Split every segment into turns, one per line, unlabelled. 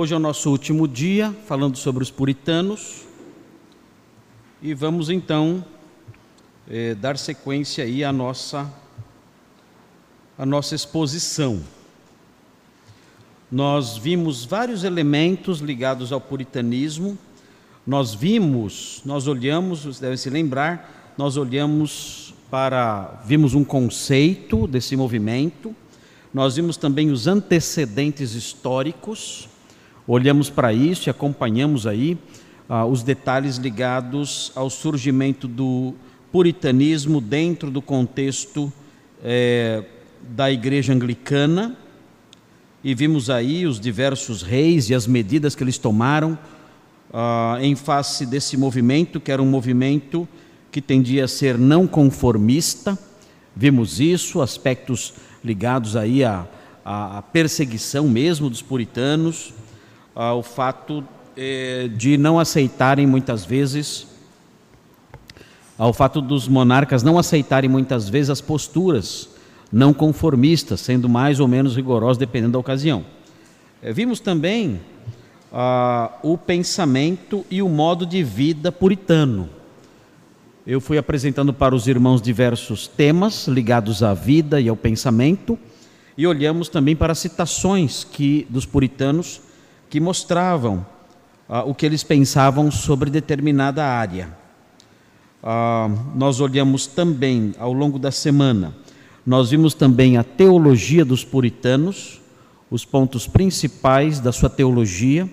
Hoje é o nosso último dia falando sobre os puritanos e vamos então eh, dar sequência aí à nossa a nossa exposição. Nós vimos vários elementos ligados ao puritanismo. Nós vimos, nós olhamos, você deve se lembrar, nós olhamos para vimos um conceito desse movimento. Nós vimos também os antecedentes históricos olhamos para isso e acompanhamos aí ah, os detalhes ligados ao surgimento do puritanismo dentro do contexto eh, da igreja anglicana e vimos aí os diversos reis e as medidas que eles tomaram ah, em face desse movimento, que era um movimento que tendia a ser não conformista. Vimos isso, aspectos ligados aí à, à perseguição mesmo dos puritanos, ao fato eh, de não aceitarem muitas vezes, ao fato dos monarcas não aceitarem muitas vezes as posturas não conformistas, sendo mais ou menos rigorosos dependendo da ocasião. Eh, vimos também ah, o pensamento e o modo de vida puritano. Eu fui apresentando para os irmãos diversos temas ligados à vida e ao pensamento, e olhamos também para citações que dos puritanos que mostravam ah, o que eles pensavam sobre determinada área. Ah, nós olhamos também ao longo da semana, nós vimos também a teologia dos puritanos, os pontos principais da sua teologia.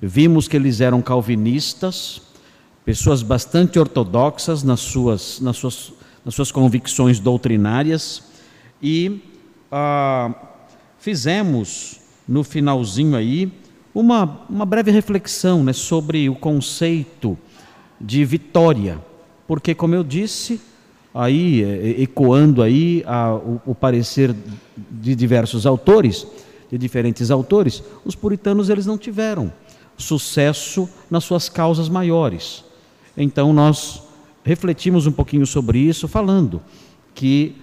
Vimos que eles eram calvinistas, pessoas bastante ortodoxas nas suas, nas suas, nas suas convicções doutrinárias e ah, fizemos no finalzinho aí uma, uma breve reflexão né, sobre o conceito de vitória, porque, como eu disse, aí é, ecoando aí a, o, o, parecer de diversos autores, de diferentes autores, os puritanos eles não tiveram sucesso nas suas causas maiores. Então nós refletimos um pouquinho sobre isso, falando que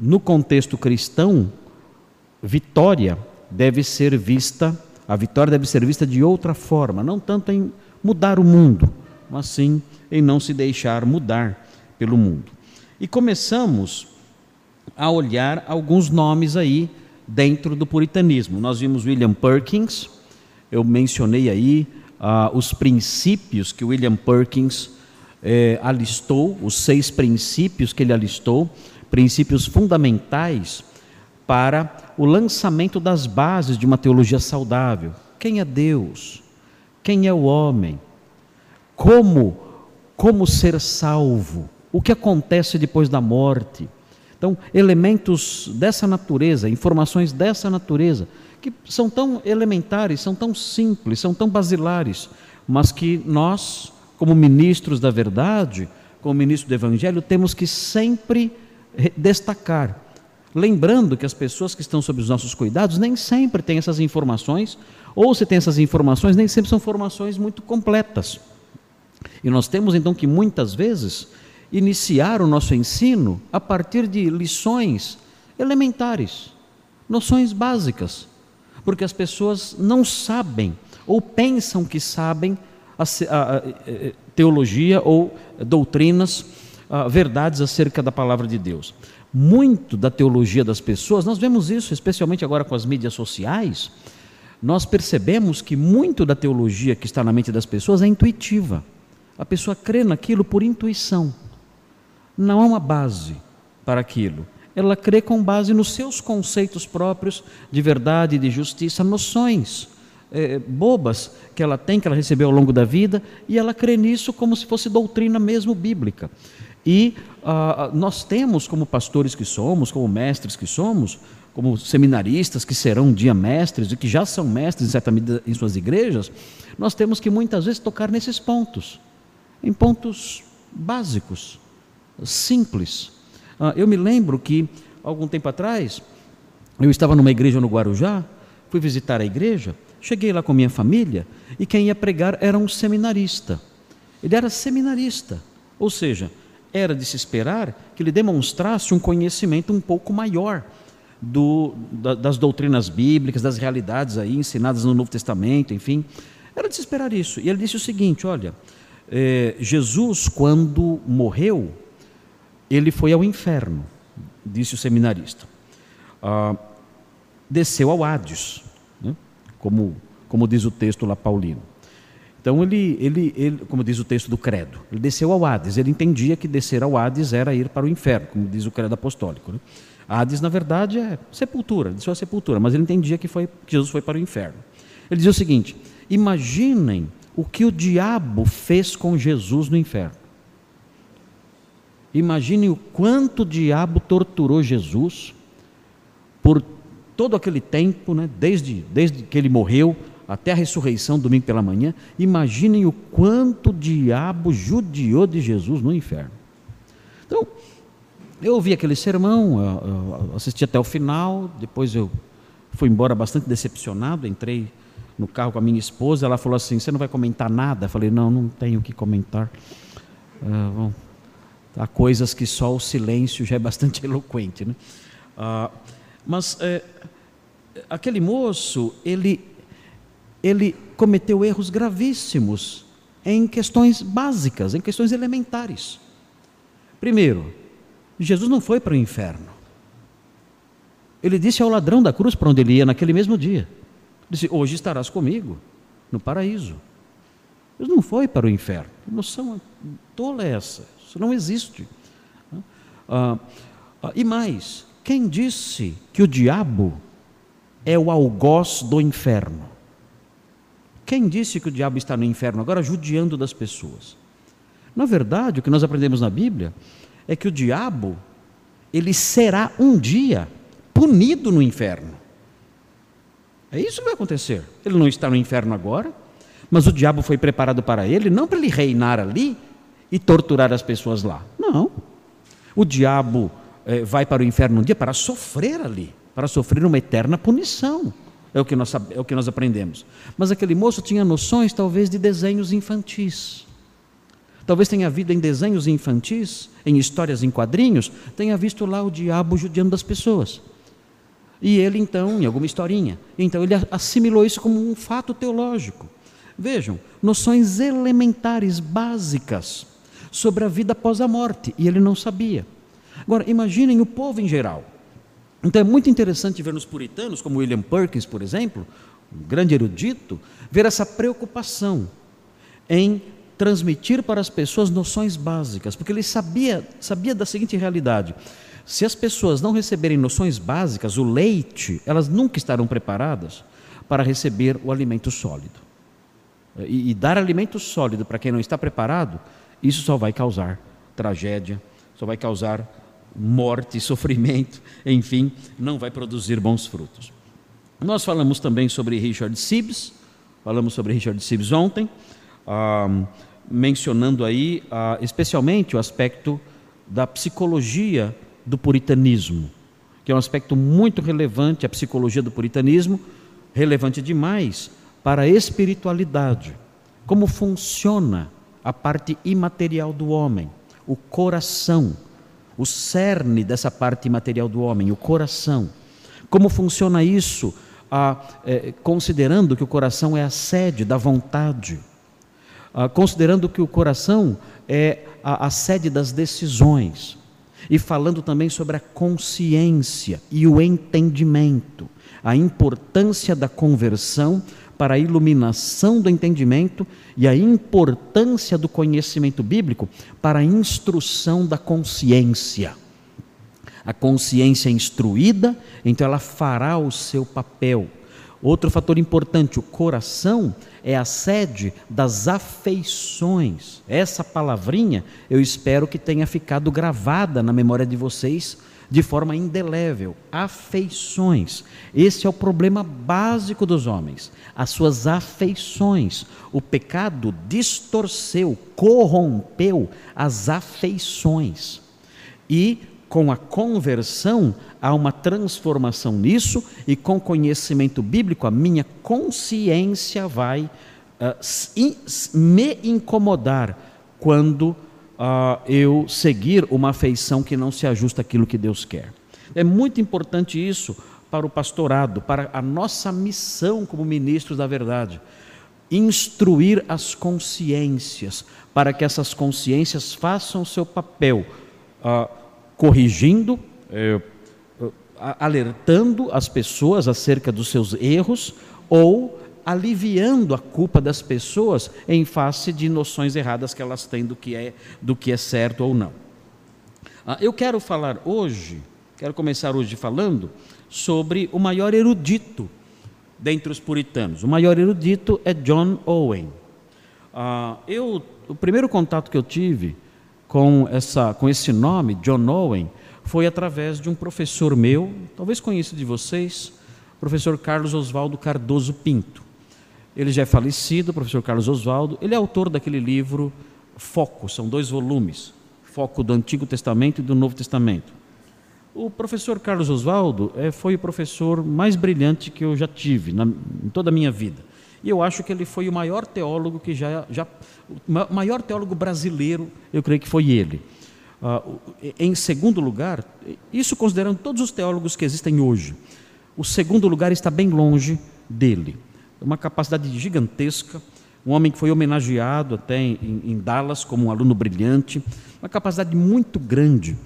no contexto cristão, vitória deve ser vista a vitória deve ser vista de outra forma, não tanto em mudar o mundo, mas sim em não se deixar mudar pelo mundo. E começamos a olhar alguns nomes aí dentro do puritanismo. Nós vimos William Perkins, eu mencionei aí ah, os princípios que William Perkins eh, alistou, os seis princípios que ele alistou, princípios fundamentais para o lançamento das bases de uma teologia saudável. Quem é Deus? Quem é o homem? Como como ser salvo? O que acontece depois da morte? Então, elementos dessa natureza, informações dessa natureza, que são tão elementares, são tão simples, são tão basilares, mas que nós, como ministros da verdade, como ministros do evangelho, temos que sempre destacar Lembrando que as pessoas que estão sob os nossos cuidados nem sempre têm essas informações, ou se tem essas informações, nem sempre são informações muito completas. E nós temos então que muitas vezes iniciar o nosso ensino a partir de lições elementares, noções básicas, porque as pessoas não sabem ou pensam que sabem a, a, a, teologia ou doutrinas, verdades acerca da palavra de Deus muito da teologia das pessoas, nós vemos isso, especialmente agora com as mídias sociais, nós percebemos que muito da teologia que está na mente das pessoas é intuitiva. A pessoa crê naquilo por intuição. Não há uma base para aquilo. Ela crê com base nos seus conceitos próprios de verdade, de justiça, noções é, bobas que ela tem, que ela recebeu ao longo da vida, e ela crê nisso como se fosse doutrina mesmo bíblica. E uh, nós temos, como pastores que somos, como mestres que somos, como seminaristas que serão um dia mestres e que já são mestres em certa medida em suas igrejas, nós temos que muitas vezes tocar nesses pontos, em pontos básicos, simples. Uh, eu me lembro que, algum tempo atrás, eu estava numa igreja no Guarujá, fui visitar a igreja, cheguei lá com minha família e quem ia pregar era um seminarista. Ele era seminarista, ou seja, era de se esperar que ele demonstrasse um conhecimento um pouco maior do, da, das doutrinas bíblicas, das realidades aí ensinadas no Novo Testamento, enfim. Era de se esperar isso. E ele disse o seguinte: olha, é, Jesus, quando morreu, ele foi ao inferno, disse o seminarista. Ah, desceu ao Hades, né? como, como diz o texto lá paulino. Então ele, ele, ele, como diz o texto do credo, ele desceu ao Hades. Ele entendia que descer ao Hades era ir para o inferno, como diz o credo apostólico. Né? Hades, na verdade, é sepultura, desceu a sepultura, mas ele entendia que, foi, que Jesus foi para o inferno. Ele dizia o seguinte: imaginem o que o diabo fez com Jesus no inferno. Imaginem o quanto o diabo torturou Jesus por todo aquele tempo, né, desde, desde que ele morreu até a ressurreição, domingo pela manhã. Imaginem o quanto o diabo judiou de Jesus no inferno. Então, eu ouvi aquele sermão, assisti até o final, depois eu fui embora bastante decepcionado, entrei no carro com a minha esposa, ela falou assim, você não vai comentar nada? Eu falei, não, não tenho o que comentar. Ah, bom, há coisas que só o silêncio já é bastante eloquente. Né? Ah, mas é, aquele moço, ele, ele cometeu erros gravíssimos em questões básicas, em questões elementares. Primeiro, Jesus não foi para o inferno. Ele disse ao ladrão da cruz para onde ele ia naquele mesmo dia. Disse: Hoje estarás comigo no paraíso. Jesus não foi para o inferno. Que noção tola é essa? Isso não existe. Ah, ah, e mais, quem disse que o diabo é o algoz do inferno? Quem disse que o diabo está no inferno agora judiando das pessoas? Na verdade, o que nós aprendemos na Bíblia é que o diabo ele será um dia punido no inferno. É isso que vai acontecer. Ele não está no inferno agora, mas o diabo foi preparado para ele não para ele reinar ali e torturar as pessoas lá. Não. O diabo é, vai para o inferno um dia para sofrer ali, para sofrer uma eterna punição. É o, que nós, é o que nós aprendemos. Mas aquele moço tinha noções, talvez, de desenhos infantis. Talvez tenha havido em desenhos infantis, em histórias em quadrinhos, tenha visto lá o diabo judiando das pessoas. E ele, então, em alguma historinha, então ele assimilou isso como um fato teológico. Vejam, noções elementares, básicas, sobre a vida após a morte, e ele não sabia. Agora, imaginem o povo em geral. Então é muito interessante ver nos puritanos, como William Perkins, por exemplo, um grande erudito, ver essa preocupação em transmitir para as pessoas noções básicas, porque ele sabia, sabia da seguinte realidade: se as pessoas não receberem noções básicas, o leite, elas nunca estarão preparadas para receber o alimento sólido. E, e dar alimento sólido para quem não está preparado, isso só vai causar tragédia, só vai causar morte, sofrimento, enfim, não vai produzir bons frutos. Nós falamos também sobre Richard Sibbs, falamos sobre Richard Sibbs ontem, ah, mencionando aí ah, especialmente o aspecto da psicologia do puritanismo, que é um aspecto muito relevante, a psicologia do puritanismo, relevante demais para a espiritualidade. Como funciona a parte imaterial do homem, o coração, o cerne dessa parte imaterial do homem, o coração. Como funciona isso, ah, é, considerando que o coração é a sede da vontade, ah, considerando que o coração é a, a sede das decisões. E falando também sobre a consciência e o entendimento, a importância da conversão para a iluminação do entendimento e a importância do conhecimento bíblico para a instrução da consciência. A consciência instruída, então ela fará o seu papel. Outro fator importante, o coração é a sede das afeições. Essa palavrinha eu espero que tenha ficado gravada na memória de vocês de forma indelével. Afeições. Esse é o problema básico dos homens. As suas afeições. O pecado distorceu, corrompeu as afeições. E com a conversão, há uma transformação nisso, e com conhecimento bíblico, a minha consciência vai uh, me incomodar quando uh, eu seguir uma afeição que não se ajusta àquilo que Deus quer. É muito importante isso para o pastorado, para a nossa missão como ministros da verdade. Instruir as consciências, para que essas consciências façam o seu papel, ah, corrigindo, eh, alertando as pessoas acerca dos seus erros ou aliviando a culpa das pessoas em face de noções erradas que elas têm do que é, do que é certo ou não. Ah, eu quero falar hoje, quero começar hoje falando sobre o maior erudito dentre os puritanos. O maior erudito é John Owen. Ah, eu, o primeiro contato que eu tive com, essa, com esse nome, John Owen, foi através de um professor meu, talvez conhecido de vocês, professor Carlos Oswaldo Cardoso Pinto. Ele já é falecido, o professor Carlos Oswaldo. Ele é autor daquele livro Foco, são dois volumes, Foco do Antigo Testamento e do Novo Testamento. O professor Carlos Oswaldo é, foi o professor mais brilhante que eu já tive na, em toda a minha vida. E eu acho que ele foi o maior teólogo que já, já o maior teólogo brasileiro, eu creio que foi ele. Uh, em segundo lugar, isso considerando todos os teólogos que existem hoje, o segundo lugar está bem longe dele uma capacidade gigantesca, um homem que foi homenageado até em, em Dallas como um aluno brilhante, uma capacidade muito grande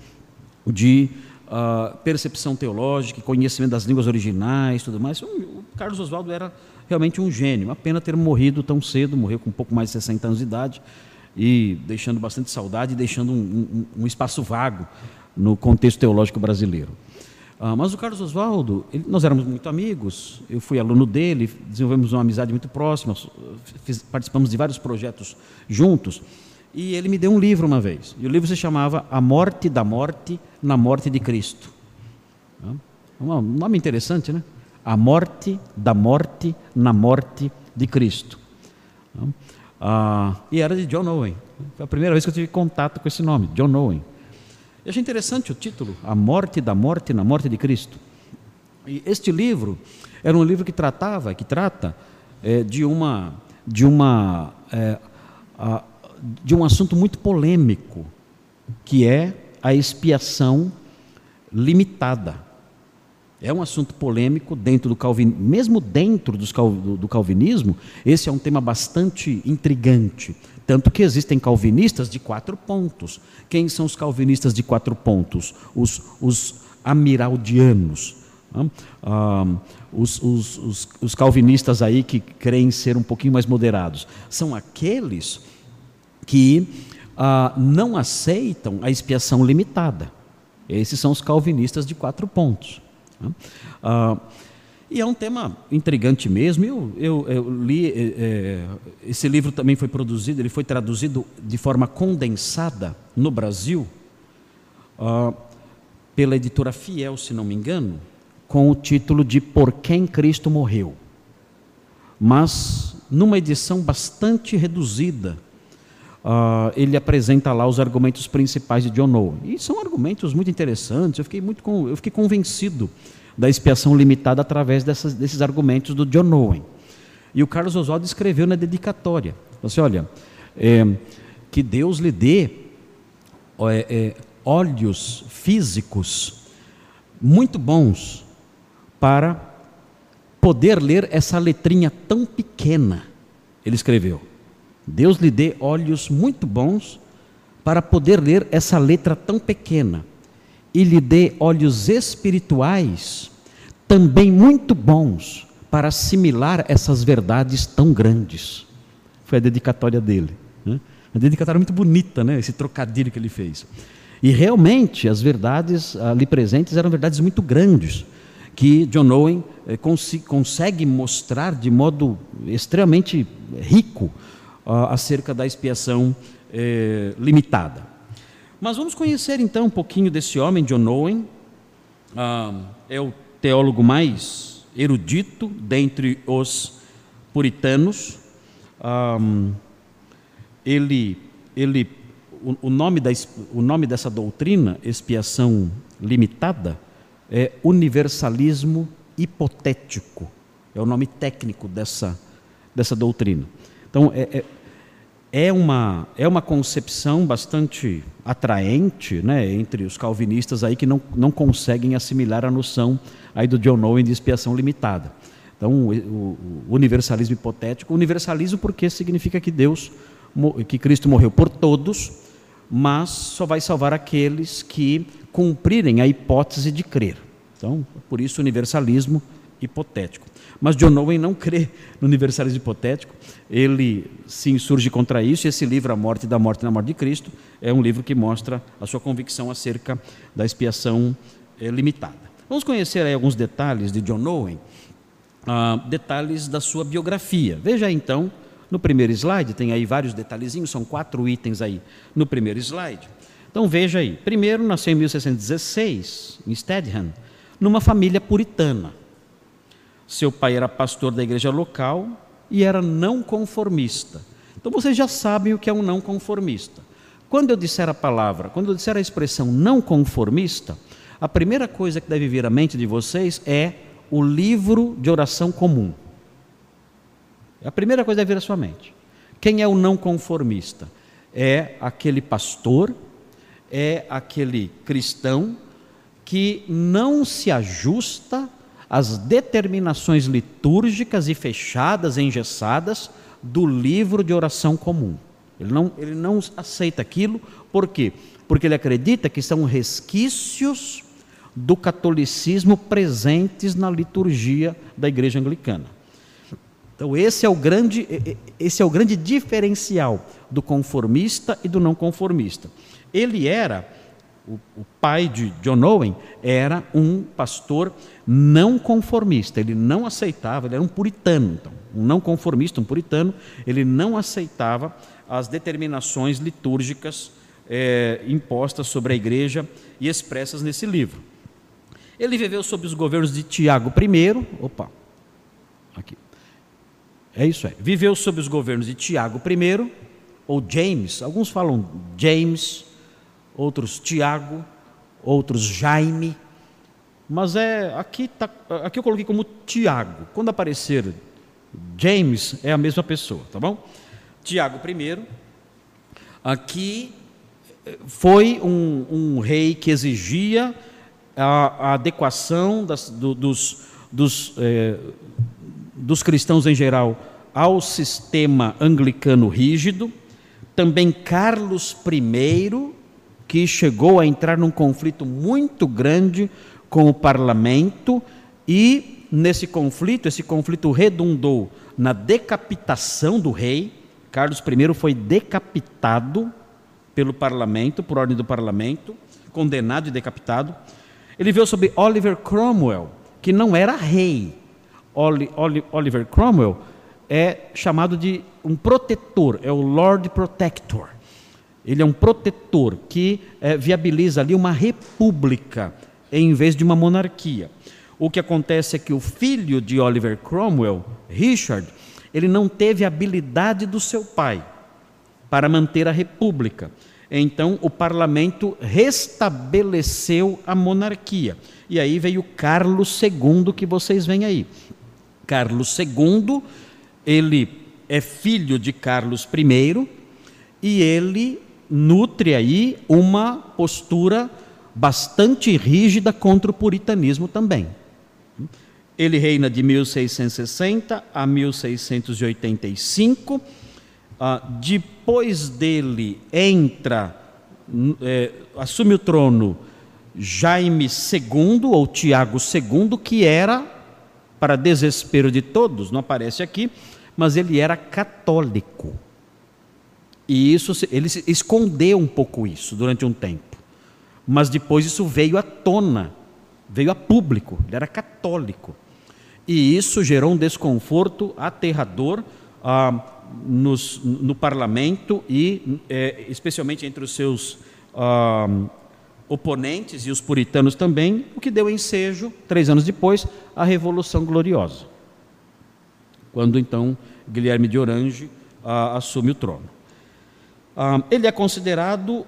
de uh, percepção teológica, conhecimento das línguas originais, tudo mais. O Carlos Oswaldo era realmente um gênio. Uma pena ter morrido tão cedo, morreu com um pouco mais de 60 anos de idade e deixando bastante saudade, e deixando um, um, um espaço vago no contexto teológico brasileiro. Ah, mas o Carlos Oswaldo, ele, nós éramos muito amigos, eu fui aluno dele, desenvolvemos uma amizade muito próxima, fiz, participamos de vários projetos juntos, e ele me deu um livro uma vez, e o livro se chamava A Morte da Morte na Morte de Cristo. Ah, um nome interessante, né? A Morte da Morte na Morte de Cristo. Ah, ah, e era de John Owen. Foi a primeira vez que eu tive contato com esse nome, John Owen. Eu achei interessante o título, A Morte da Morte na Morte de Cristo. E este livro era um livro que tratava, que trata é, de uma, de uma, é, a, de um assunto muito polêmico, que é a expiação limitada. É um assunto polêmico dentro do calvinismo, mesmo dentro do, do calvinismo, esse é um tema bastante intrigante, tanto que existem calvinistas de quatro pontos. Quem são os calvinistas de quatro pontos? Os, os amiraldianos. Ah, os, os, os, os, calvinistas aí que creem ser um pouquinho mais moderados. São aqueles que ah, não aceitam a expiação limitada. Esses são os calvinistas de quatro pontos. Ah, e é um tema intrigante mesmo. Eu, eu, eu li, é, esse livro também foi produzido, ele foi traduzido de forma condensada no Brasil, uh, pela editora Fiel, se não me engano, com o título de Por Quem Cristo Morreu. Mas, numa edição bastante reduzida, uh, ele apresenta lá os argumentos principais de John Owen. E são argumentos muito interessantes, eu fiquei, muito, eu fiquei convencido da expiação limitada através dessas, desses argumentos do John Owen. E o Carlos Oswaldo escreveu na dedicatória: assim, olha, é, que Deus lhe dê é, é, olhos físicos muito bons para poder ler essa letrinha tão pequena. Ele escreveu: Deus lhe dê olhos muito bons para poder ler essa letra tão pequena e lhe dê olhos espirituais também muito bons para assimilar essas verdades tão grandes. Foi a dedicatória dele. Né? Uma dedicatória muito bonita, né? esse trocadilho que ele fez. E realmente as verdades ali presentes eram verdades muito grandes, que John Owen eh, cons consegue mostrar de modo extremamente rico uh, acerca da expiação eh, limitada. Mas vamos conhecer então um pouquinho desse homem, John Owen. Uh, é o teólogo mais erudito dentre os puritanos. Um, ele, ele, o, o, nome da, o nome dessa doutrina, expiação limitada, é universalismo hipotético. É o nome técnico dessa, dessa doutrina. Então, é, é é uma, é uma concepção bastante atraente né, entre os calvinistas aí que não, não conseguem assimilar a noção aí do John Owen de expiação limitada. Então, o, o, universalismo hipotético, universalismo porque significa que Deus, que Cristo morreu por todos, mas só vai salvar aqueles que cumprirem a hipótese de crer. Então, por isso universalismo hipotético. Mas John Owen não crê no universalismo hipotético, ele se insurge contra isso, e esse livro, A Morte da Morte na Morte de Cristo, é um livro que mostra a sua convicção acerca da expiação é, limitada. Vamos conhecer aí alguns detalhes de John Owen, ah, detalhes da sua biografia. Veja então, no primeiro slide, tem aí vários detalhezinhos, são quatro itens aí no primeiro slide. Então veja aí, primeiro nasceu em 1616, em Stedham, numa família puritana. Seu pai era pastor da igreja local e era não conformista. Então vocês já sabem o que é um não conformista. Quando eu disser a palavra, quando eu disser a expressão não conformista, a primeira coisa que deve vir à mente de vocês é o livro de oração comum. É a primeira coisa que deve vir à sua mente. Quem é o não conformista? É aquele pastor, é aquele cristão que não se ajusta as determinações litúrgicas e fechadas, engessadas do livro de oração comum. Ele não, ele não aceita aquilo, por quê? Porque ele acredita que são resquícios do catolicismo presentes na liturgia da igreja anglicana. Então esse é o grande, esse é o grande diferencial do conformista e do não conformista. Ele era o, o pai de John Owen era um pastor não conformista, ele não aceitava, ele era um puritano, então, um não conformista, um puritano, ele não aceitava as determinações litúrgicas é, impostas sobre a igreja e expressas nesse livro. Ele viveu sob os governos de Tiago I, opa, aqui, é isso aí, viveu sob os governos de Tiago I, ou James, alguns falam James, outros Tiago, outros Jaime, mas é aqui, tá, aqui eu coloquei como Tiago. Quando aparecer James, é a mesma pessoa, tá bom? Tiago I, aqui eh, foi um, um rei que exigia a, a adequação das, do, dos, dos, eh, dos cristãos em geral ao sistema anglicano rígido. Também Carlos I que chegou a entrar num conflito muito grande com o parlamento e nesse conflito, esse conflito redundou na decapitação do rei. Carlos I foi decapitado pelo parlamento, por ordem do parlamento, condenado e decapitado. Ele veio sobre Oliver Cromwell, que não era rei. Oliver Cromwell é chamado de um protetor, é o Lord Protector. Ele é um protetor que é, viabiliza ali uma república em vez de uma monarquia. O que acontece é que o filho de Oliver Cromwell, Richard, ele não teve a habilidade do seu pai para manter a república. Então o parlamento restabeleceu a monarquia. E aí veio Carlos II que vocês veem aí. Carlos II, ele é filho de Carlos I e ele nutre aí uma postura bastante rígida contra o puritanismo também. Ele reina de 1660 a 1685. Ah, depois dele entra, é, assume o trono Jaime II ou Tiago II, que era, para desespero de todos, não aparece aqui, mas ele era católico. E isso ele escondeu um pouco isso durante um tempo. Mas depois isso veio à tona, veio a público, ele era católico. E isso gerou um desconforto aterrador ah, nos, no parlamento e é, especialmente entre os seus ah, oponentes e os puritanos também, o que deu ensejo, três anos depois, à Revolução Gloriosa. Quando então Guilherme de Orange ah, assume o trono. Ah, ele é considerado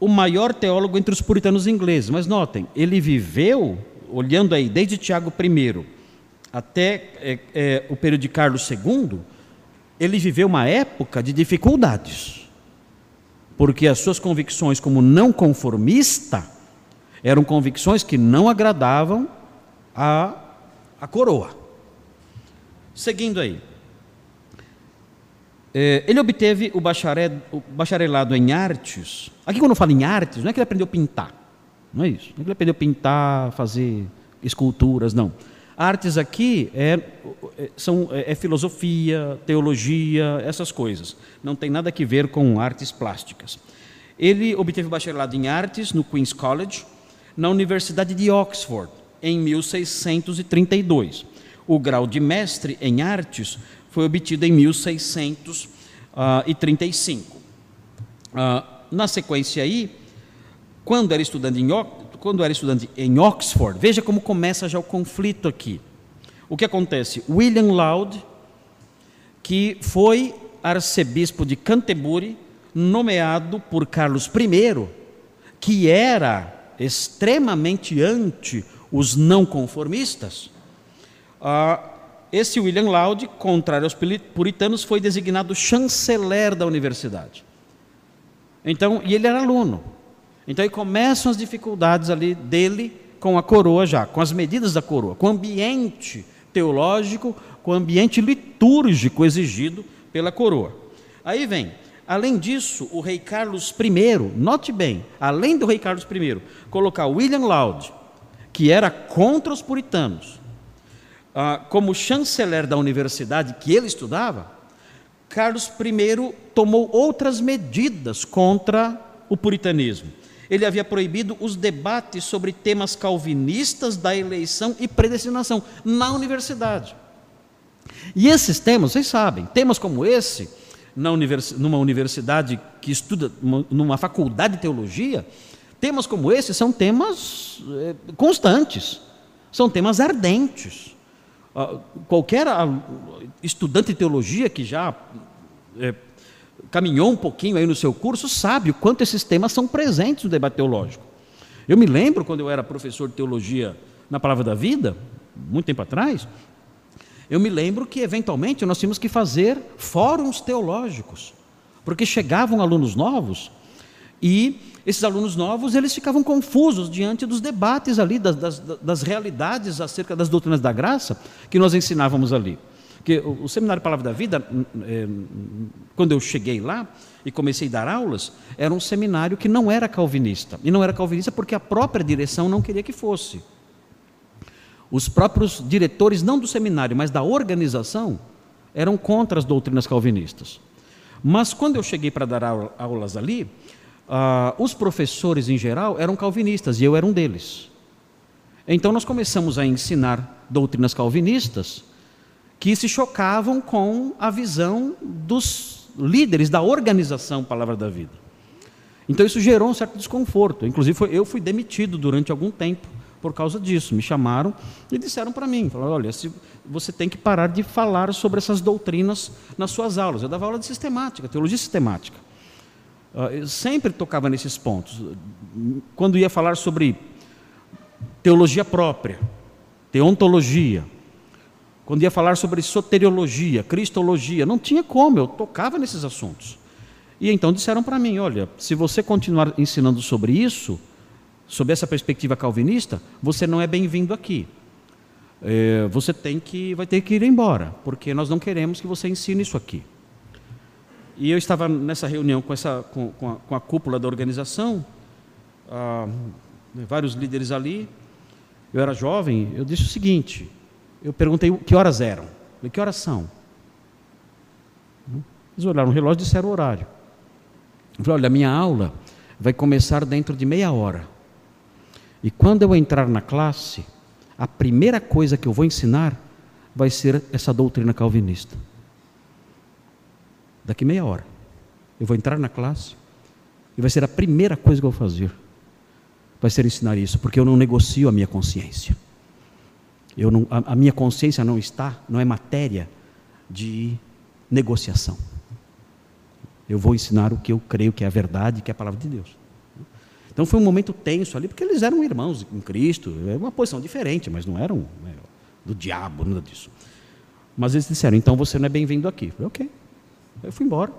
o maior teólogo entre os puritanos ingleses, mas notem, ele viveu, olhando aí, desde Tiago I até é, é, o período de Carlos II, ele viveu uma época de dificuldades, porque as suas convicções como não conformista eram convicções que não agradavam a, a coroa. Seguindo aí. É, ele obteve o, bacharelado em artes. Aqui, quando eu falo em artes, não é que ele aprendeu a pintar. Não é isso. Não é que ele aprendeu a pintar, fazer esculturas, não. Artes aqui é, é, são, é, é filosofia, teologia, essas coisas. Não tem nada a ver com artes plásticas. Ele obteve o bacharelado em artes no Queen's College, na Universidade de Oxford, em 1632. O grau de mestre em artes foi obtido em 1635. Ah, na sequência aí, quando era estudante em, quando era estudante em Oxford, veja como começa já o conflito aqui. O que acontece? William Laud, que foi arcebispo de Canterbury, nomeado por Carlos I, que era extremamente anti os não conformistas, ah, esse William Laud, contrário aos puritanos, foi designado chanceler da universidade. Então, e ele era aluno. Então aí começam as dificuldades ali dele com a coroa já, com as medidas da coroa, com o ambiente teológico, com o ambiente litúrgico exigido pela coroa. Aí vem, além disso, o rei Carlos I, note bem, além do rei Carlos I, colocar William Laud, que era contra os puritanos, ah, como chanceler da universidade que ele estudava, Carlos I tomou outras medidas contra o puritanismo. Ele havia proibido os debates sobre temas calvinistas da eleição e predestinação na universidade. E esses temas, vocês sabem, temas como esse, univers, numa universidade que estuda, numa faculdade de teologia, temas como esse são temas eh, constantes, são temas ardentes. Ah, qualquer ah, estudante de teologia que já é, caminhou um pouquinho aí no seu curso sabe o quanto esses temas são presentes no debate teológico. Eu me lembro quando eu era professor de teologia na Palavra da Vida, muito tempo atrás, eu me lembro que eventualmente nós tínhamos que fazer fóruns teológicos, porque chegavam alunos novos e esses alunos novos, eles ficavam confusos diante dos debates ali, das, das, das realidades acerca das doutrinas da graça que nós ensinávamos ali. Porque o, Seminário Palavra da Vida, é, quando eu cheguei lá e comecei a dar aulas, era um seminário que não era calvinista. E não era calvinista porque a própria direção não queria que fosse. Os próprios diretores, não do seminário, mas da organização, eram contra as doutrinas calvinistas. Mas quando eu cheguei para dar aulas ali, ah, os professores em geral eram calvinistas e eu era um deles. Então nós começamos a ensinar doutrinas calvinistas que se chocavam com a visão dos líderes da organização Palavra da Vida. Então isso gerou um certo desconforto. Inclusive foi, eu fui demitido durante algum tempo por causa disso. Me chamaram e disseram para mim, falaram, olha, se, você tem que parar de falar sobre essas doutrinas nas suas aulas. Eu dava aula de sistemática, teologia sistemática. Ah, eu sempre tocava nesses pontos. Quando ia falar sobre teologia própria, teontologia, quando ia falar sobre soteriologia, cristologia, não tinha como, eu tocava nesses assuntos. E então disseram para mim: olha, se você continuar ensinando sobre isso, sob essa perspectiva calvinista, você não é bem-vindo aqui. É, você tem que, vai ter que ir embora, porque nós não queremos que você ensine isso aqui. E eu estava nessa reunião com, essa, com, com, a, com a, cúpula da organização, ah, vários líderes ali. Eu era jovem, eu disse o seguinte: eu perguntei que horas eram. falei, que horas são? Eles olharam no relógio e disseram o horário. Eu falei, olha, a minha aula vai começar dentro de meia hora. E quando eu entrar na classe, a primeira coisa que eu vou ensinar vai ser essa doutrina calvinista. Daqui meia hora. Eu vou entrar na classe e vai ser a primeira coisa que eu vou fazer. Vai ser ensinar isso, porque eu não negocio a minha consciência. Eu não, a, a minha consciência não está, não é matéria de negociação. Eu vou ensinar o que eu creio que é a verdade, que é a palavra de Deus. Então foi um momento tenso ali, porque eles eram irmãos em Cristo, é uma posição diferente, mas não eram né, do diabo, nada disso. Mas eles disseram, então você não é bem-vindo aqui. Eu falei, ok. Eu fui embora.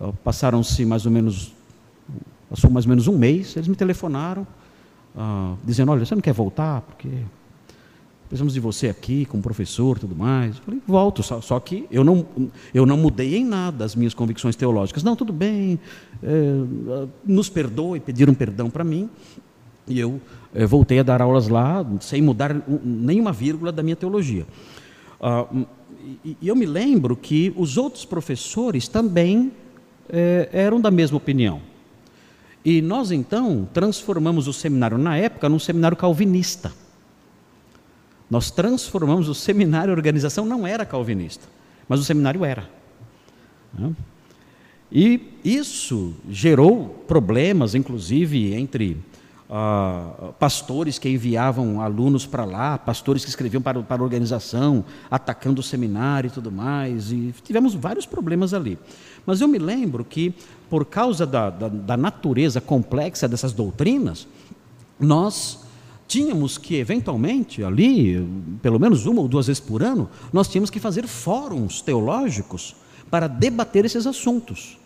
Uh, Passaram-se mais ou menos, passou mais ou menos um mês, eles me telefonaram, uh, dizendo, olha, você não quer voltar? Porque precisamos de você aqui como professor tudo mais. Eu falei, volto, só, só, que eu não, eu não mudei em nada as minhas convicções teológicas. Não, tudo bem, é, nos perdoe, pediram perdão para mim. E eu voltei a dar aulas lá, sem mudar nenhuma vírgula da minha teologia. Ah, e, e, eu me lembro que os outros professores também é, eram da mesma opinião. E nós, então, transformamos o seminário, na época, num seminário calvinista. Nós transformamos o seminário, a organização não era calvinista, mas o seminário era. Né? E isso gerou problemas, inclusive, entre ah, pastores que enviavam alunos para lá, pastores que escreviam para, para a organização, atacando o seminário e tudo mais, e tivemos vários problemas ali. Mas eu me lembro que, por causa da, da, da natureza complexa dessas doutrinas, nós tínhamos que, eventualmente, ali, pelo menos uma ou duas vezes por ano, nós tínhamos que fazer fóruns teológicos para debater esses assuntos.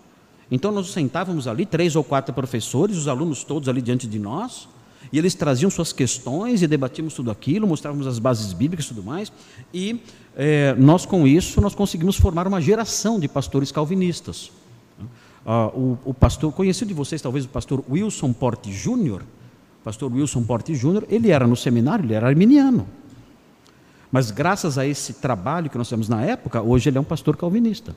Então nós sentávamos ali, três ou quatro professores, os alunos todos ali diante de nós, e eles traziam suas questões e debatíamos tudo aquilo, mostrávamos as bases bíblicas e tudo mais, e é, nós com isso nós conseguimos formar uma geração de pastores calvinistas. Ah, o, o, pastor, conhecido de vocês talvez o pastor Wilson Porte Júnior, pastor Wilson Porte Júnior, ele era no seminário, ele era arminiano. Mas graças a esse trabalho que nós temos na época, hoje ele é um pastor calvinista.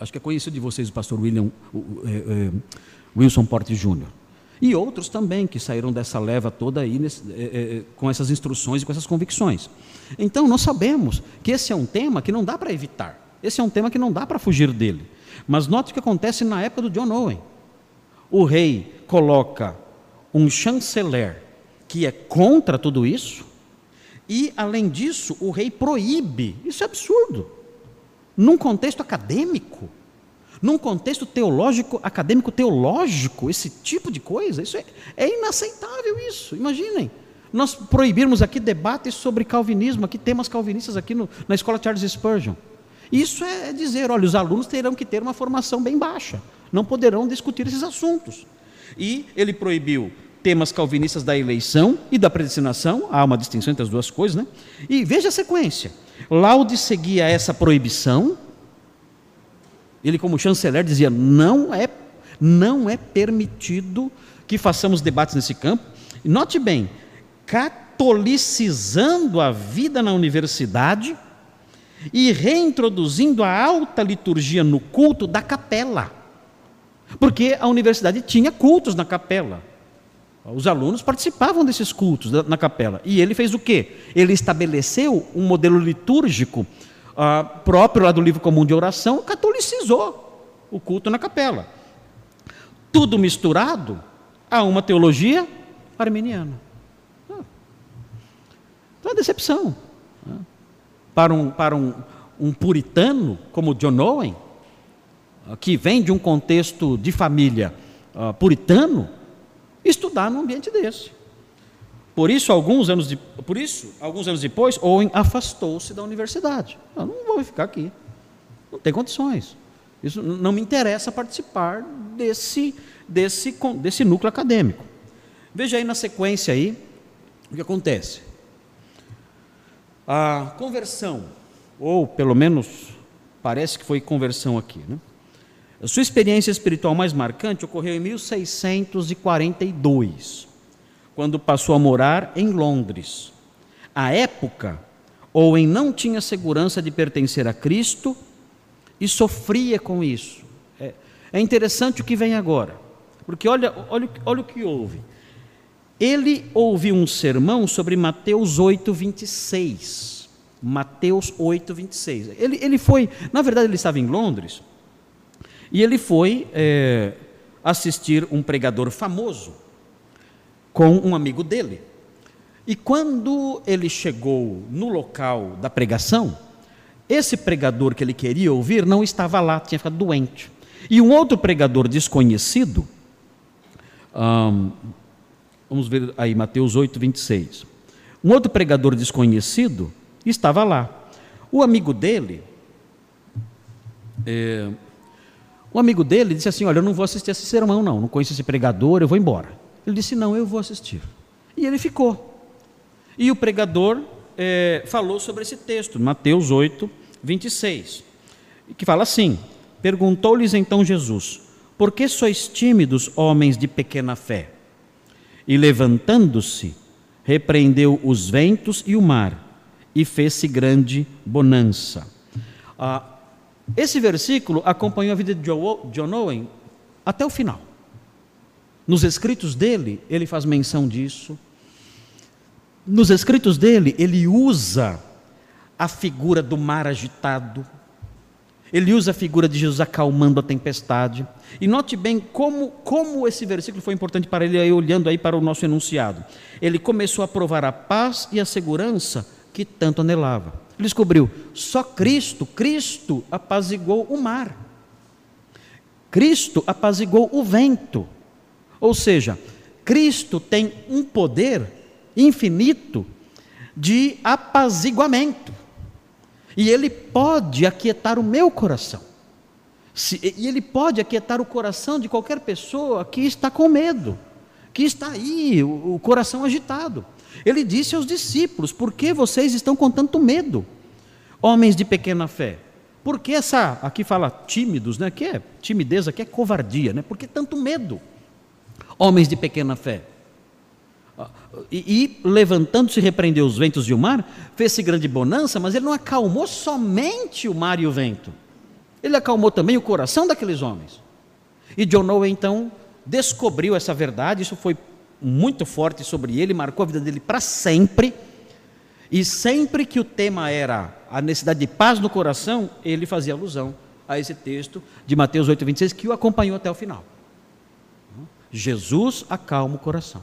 Acho que é conhecido de vocês o pastor William, o, é, é, Wilson Porte Júnior. E outros também que saíram dessa leva toda aí nesse, é, é, é, com essas instruções e com essas convicções. Então nós sabemos que esse é um tema que não dá para evitar. Esse é um tema que não dá para fugir dele. Mas note o que acontece na época do John Owen. O rei coloca um chanceler que é contra tudo isso, e, além disso, o rei proíbe. Isso é absurdo. Num contexto acadêmico, num contexto teológico, acadêmico teológico, esse tipo de coisa, isso é, é inaceitável isso. Imaginem. Nós proibirmos aqui debates sobre calvinismo, aqui temas calvinistas aqui no, na escola Charles Spurgeon. Isso é dizer, olha, os alunos terão que ter uma formação bem baixa, não poderão discutir esses assuntos. E ele proibiu temas calvinistas da eleição e da predestinação, há uma distinção entre as duas coisas, né? E veja a sequência. Laude seguia essa proibição. Ele como chanceler dizia: "Não é não é permitido que façamos debates nesse campo". Note bem, catolicizando a vida na universidade e reintroduzindo a alta liturgia no culto da capela. Porque a universidade tinha cultos na capela. Os alunos participavam desses cultos na capela. E ele fez o quê? Ele estabeleceu um modelo litúrgico uh, próprio lá do livro comum de oração, catolicizou o culto na capela. Tudo misturado a uma teologia arminiana. Ah. Então é uma decepção. Né? Para, um, para um, um puritano como John Owen, que vem de um contexto de família puritano, estudar num ambiente desse. Por isso, alguns anos, de, por isso, alguns anos depois, Owen afastou-se da universidade. Eu não vou ficar aqui. Não tem condições. Isso não me interessa participar desse, desse, desse núcleo acadêmico. Veja aí na sequência aí o que acontece. A conversão, ou pelo menos parece que foi conversão aqui, né? A sua experiência espiritual mais marcante ocorreu em 1642, quando passou a morar em Londres. À época, Owen não tinha segurança de pertencer a Cristo e sofria com isso. É, é interessante o que vem agora, porque olha, olha, olha o que houve. Ele ouviu um sermão sobre Mateus 8, 26. Mateus 8, 26. Ele, ele foi, na verdade, ele estava em Londres e ele foi é, assistir um pregador famoso com um amigo dele. E quando ele chegou no local da pregação, esse pregador que ele queria ouvir não estava lá, tinha ficado doente. E um outro pregador desconhecido, vamos ver aí, Mateus 8, 26. Um outro pregador desconhecido estava lá. O amigo dele É, um amigo dele disse assim: Olha, eu não vou assistir esse sermão, não, não conheço esse pregador, eu vou embora. Ele disse: Não, eu vou assistir. E ele ficou. E o pregador é, falou sobre esse texto, Mateus 8, 26, que fala assim: Perguntou-lhes então Jesus: Por que sois tímidos, homens de pequena fé? E levantando-se, repreendeu os ventos e o mar, e fez-se grande bonança. Ah, esse versículo acompanhou a vida de John Owen até o final. Nos escritos dele, ele faz menção disso. Nos escritos dele, ele usa a figura do mar agitado. Ele usa a figura de Jesus acalmando a tempestade. E note bem como, como esse versículo foi importante para ele, aí, olhando aí para o nosso enunciado. Ele começou a provar a paz e a segurança que tanto anelava. Ele descobriu, só Cristo, Cristo apaziguou o mar. Cristo apaziguou o vento. Ou seja, Cristo tem um poder infinito de apaziguamento. E ele pode aquietar o meu coração. e ele pode aquietar o coração de qualquer pessoa que está com medo, que está aí, o, o coração agitado. Ele disse aos discípulos: Por que vocês estão com tanto medo, homens de pequena fé? Por que essa, aqui fala tímidos, né? Que é timidez, aqui é covardia, né? Por que tanto medo, homens de pequena fé? Ah, e, e levantando-se, repreendeu os ventos e o mar, fez-se grande bonança, mas ele não acalmou somente o mar e o vento, ele acalmou também o coração daqueles homens. E John Noah então descobriu essa verdade, isso foi muito forte sobre ele, marcou a vida dele para sempre. E sempre que o tema era a necessidade de paz no coração, ele fazia alusão a esse texto de Mateus 8, 26, que o acompanhou até o final. Jesus acalma o coração.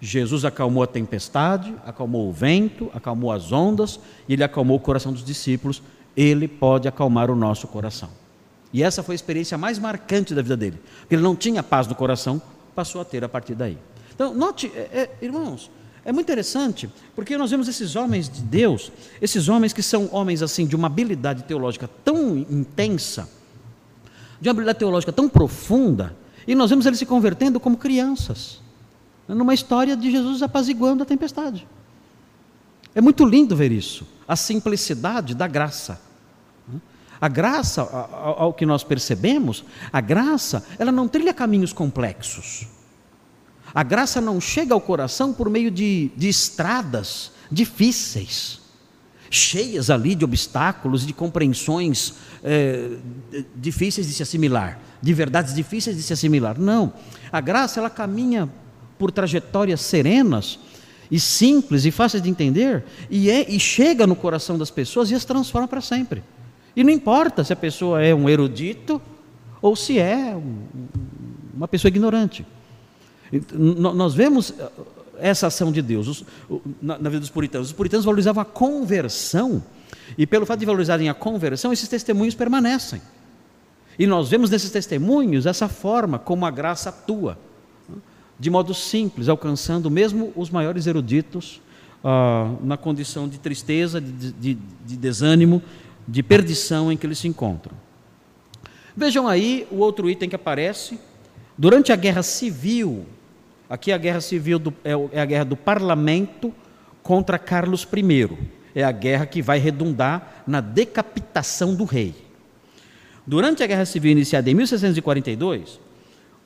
Jesus acalmou a tempestade, acalmou o vento, acalmou as ondas, e ele acalmou o coração dos discípulos. Ele pode acalmar o nosso coração. E essa foi a experiência mais marcante da vida dele. Porque ele não tinha paz no coração, passou a ter a partir daí. Então, note, é, é, irmãos, é muito interessante, porque nós vemos esses homens de Deus, esses homens que são homens assim de uma habilidade teológica tão intensa, de uma habilidade teológica tão profunda, e nós vemos eles se convertendo como crianças, numa história de Jesus apaziguando a tempestade. É muito lindo ver isso, a simplicidade da graça. A graça, ao que nós percebemos, a graça, ela não trilha caminhos complexos. A graça não chega ao coração por meio de, de estradas difíceis, cheias ali de obstáculos, de compreensões é, difíceis de se assimilar, de verdades difíceis de se assimilar. Não. A graça, ela caminha por trajetórias serenas e simples e fáceis de entender e, é, e chega no coração das pessoas e as transforma para sempre. E não importa se a pessoa é um erudito ou se é uma pessoa ignorante. Nós vemos eh, essa ação de Deus na vida dos puritanos. Os puritanos valorizavam a conversão, e pelo fato de valorizarem a conversão, esses testemunhos permanecem. E nós vemos nesses testemunhos essa forma como a graça atua, de modo simples, alcançando mesmo os maiores eruditos ah, na condição de tristeza, de, de, de desânimo, de perdição em que eles se encontram. Vejam aí o outro item que aparece. Durante a guerra civil, aqui a guerra civil do, é, é a guerra do parlamento contra Carlos I. É a guerra que vai redundar na decapitação do rei. Durante a guerra civil iniciada em 1642,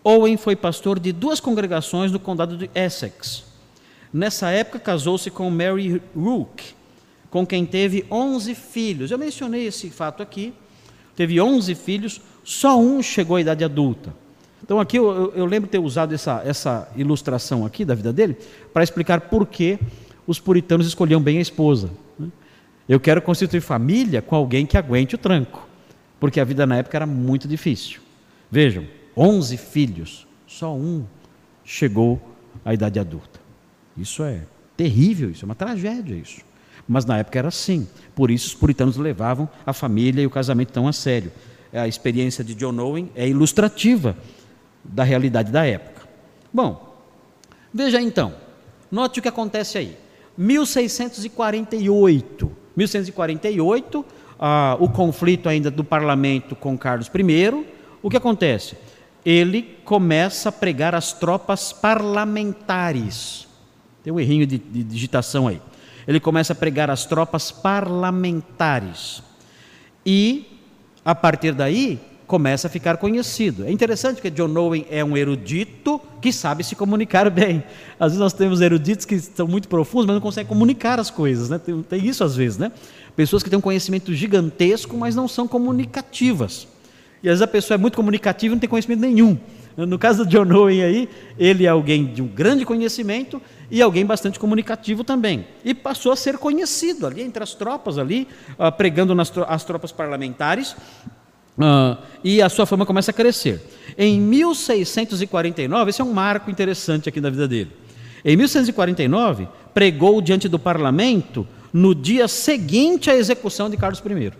Owen foi pastor de duas congregações no condado de Essex. Nessa época, casou-se com Mary Rook, com quem teve 11 filhos. Eu mencionei esse fato aqui. Teve 11 filhos, só um chegou à idade adulta. Então, aqui eu, eu, eu lembro ter usado essa, essa ilustração aqui da vida dele para explicar por que os puritanos escolhiam bem a esposa. Né? Eu quero constituir família com alguém que aguente o tranco, porque a vida na época era muito difícil. Vejam, 11 filhos, só um chegou à idade adulta. Isso é terrível, isso é uma tragédia isso. Mas na época era assim. Por isso os puritanos levavam a família e o casamento tão a sério. A experiência de John Owen é ilustrativa da realidade da época. Bom, veja então, note o que acontece aí. 1648. 1648, ah, o conflito ainda do parlamento com Carlos I, o que acontece? Ele começa a pregar as tropas parlamentares. Tem um errinho de, de digitação aí. Ele começa a pregar as tropas parlamentares. E, a partir daí, começa a ficar conhecido. É interessante que John Owen é um erudito que sabe se comunicar bem. Às vezes nós temos eruditos que são muito profundos, mas não conseguem comunicar as coisas, né? Tem, tem isso às vezes, né? Pessoas que têm um conhecimento gigantesco, mas não são comunicativas. E às vezes a pessoa é muito comunicativa e não tem conhecimento nenhum. No caso do John Owen aí, ele é alguém de um grande conhecimento e alguém bastante comunicativo também. E passou a ser conhecido ali entre as tropas ali, uh, pregando nas tro as tropas parlamentares, Uh, e a sua fama começa a crescer. Em 1649, esse é um marco interessante aqui da vida dele. Em 1649, pregou diante do parlamento no dia seguinte à execução de Carlos I.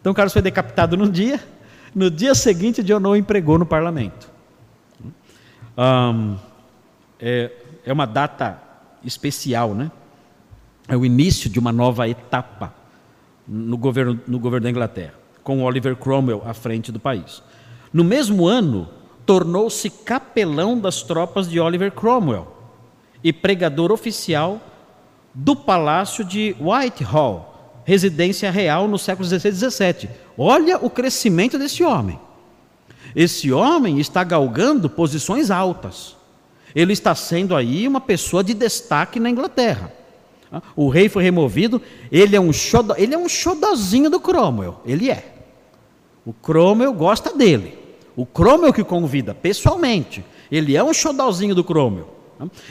Então, Carlos foi decapitado no dia, no dia seguinte, John Owen pregou no parlamento. Um, é, é uma data especial, né? É o início de uma nova etapa no governo, no governo da Inglaterra com Oliver Cromwell à frente do país. No mesmo ano, tornou-se capelão das tropas de Oliver Cromwell e pregador oficial do palácio de Whitehall, residência real no século XVI e XVII. Olha o crescimento desse homem. Esse homem está galgando posições altas. Ele está sendo aí uma pessoa de destaque na Inglaterra. O rei foi removido, ele é um xodó, ele é um xodozinho do Cromwell, ele é. O Cromwell gosta dele. O Cromwell que convida pessoalmente. Ele é um xodózinho do Cromwell.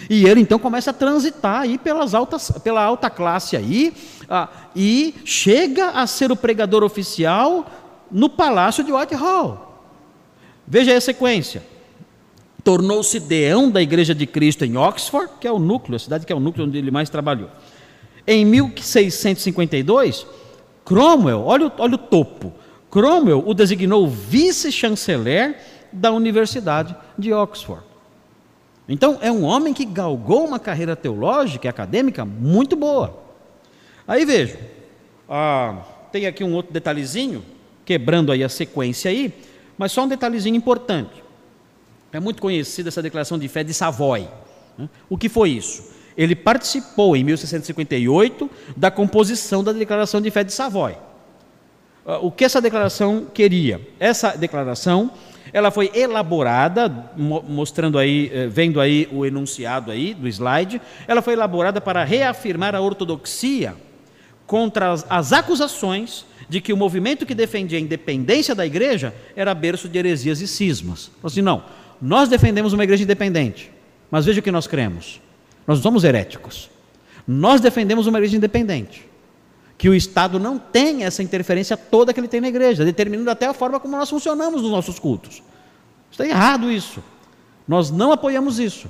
E ele então começa a transitar aí pelas altas, pela alta classe aí, ah, e chega a ser o pregador oficial no palácio de Whitehall. Veja aí a sequência. Tornou-se deão da Igreja de Cristo em Oxford, que é o núcleo, a cidade que é o núcleo onde ele mais trabalhou. Em 1652, Cromwell, olha, olha o topo, Cromwell o designou vice-chanceler da Universidade de Oxford. Então, é um homem que galgou uma carreira teológica e acadêmica muito boa. Aí veja, ah, tem aqui um outro detalhezinho, quebrando aí a sequência aí, mas só um detalhezinho importante. É muito conhecida essa declaração de fé de Savoy. Né? O que foi isso? Ele participou em 1658 da composição da declaração de fé de Savoy. Ah, o que essa declaração queria? Essa declaração, ela foi elaborada, mostrando aí, eh, vendo aí o enunciado aí do slide, ela foi elaborada para reafirmar a ortodoxia contra as, as acusações de que o movimento que defendia a independência da igreja era berço de heresias e cismas. Assim, não, nós defendemos uma igreja independente, mas veja o que nós cremos. Nós não somos heréticos. Nós defendemos uma igreja independente que o Estado não tem essa interferência toda que ele tem na igreja, determinando até a forma como nós funcionamos nos nossos cultos. Está errado isso. Nós não apoiamos isso.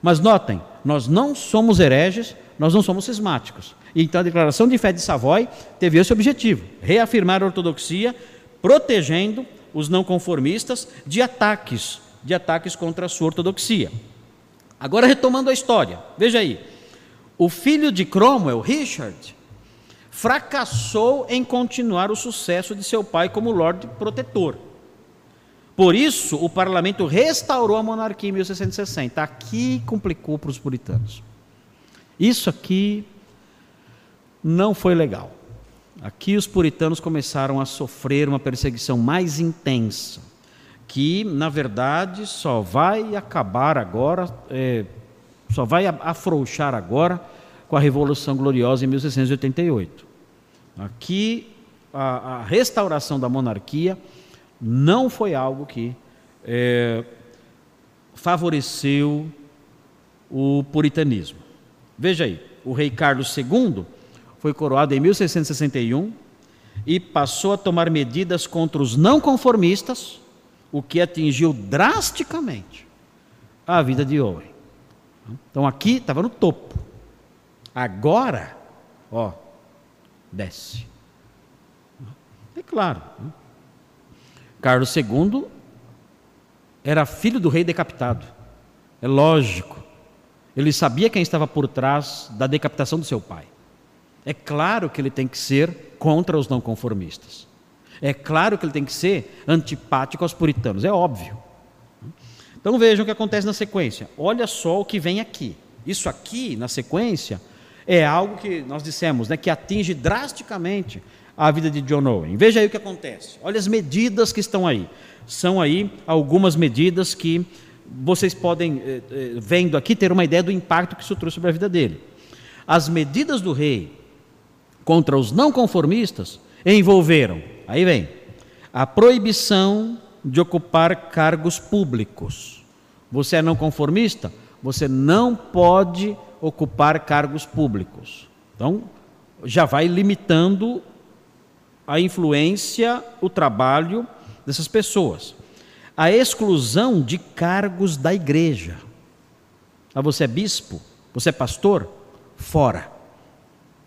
Mas notem, nós não somos hereges, nós não somos cismáticos. E então a declaração de fé de Savoy teve esse objetivo: reafirmar a ortodoxia, protegendo os não conformistas de ataques, de ataques contra a sua ortodoxia. Agora retomando a história, veja aí. O filho de Cromwell, Richard, fracassou em continuar o sucesso de seu pai como Lorde Protetor. Por isso, o parlamento restaurou a monarquia em 1660. Aqui complicou para os puritanos. Isso aqui não foi legal. Aqui os puritanos começaram a sofrer uma perseguição mais intensa, que na verdade só vai acabar agora, é, só vai afrouxar agora com a Revolução Gloriosa em 1688. Aqui, a, a restauração da monarquia não foi algo que é, favoreceu o puritanismo. Veja aí, o rei Carlos II foi coroado em 1661 e passou a tomar medidas contra os não conformistas, o que atingiu drasticamente a vida de Owen. Então aqui estava no topo. Agora, ó, desce. É claro. Né? Carlos II era filho do rei decapitado. É lógico. Ele sabia quem estava por trás da decapitação do seu pai. É claro que ele tem que ser contra os não conformistas. É claro que ele tem que ser antipático aos puritanos, é óbvio. Então vejam o que acontece na sequência. Olha só o que vem aqui. Isso aqui, na sequência, é algo que nós dissemos, né, que atinge drasticamente a vida de John Owen. Veja aí o que acontece. Olha as medidas que estão aí. São aí algumas medidas que vocês podem, eh, eh, vendo aqui, ter uma ideia do impacto que isso trouxe sobre a vida dele. As medidas do rei contra os não conformistas envolveram, aí vem, a proibição de ocupar cargos públicos. Você é não conformista? Você não pode ocupar cargos públicos. Então, já vai limitando a influência, o trabalho dessas pessoas. A exclusão de cargos da igreja. Ah, você é bispo? Você é pastor? Fora.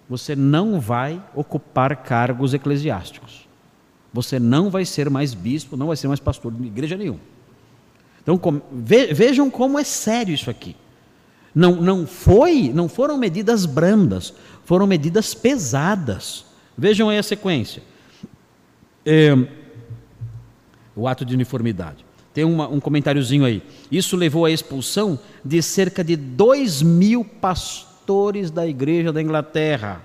Você não vai ocupar cargos eclesiásticos. Você não vai ser mais bispo, não vai ser mais pastor de igreja nenhuma. Então vejam como é sério isso aqui. Não, não foi, não foram medidas brandas, foram medidas pesadas. Vejam aí a sequência. É, o ato de uniformidade. Tem uma, um comentáriozinho aí. Isso levou à expulsão de cerca de dois mil pastores da igreja da Inglaterra,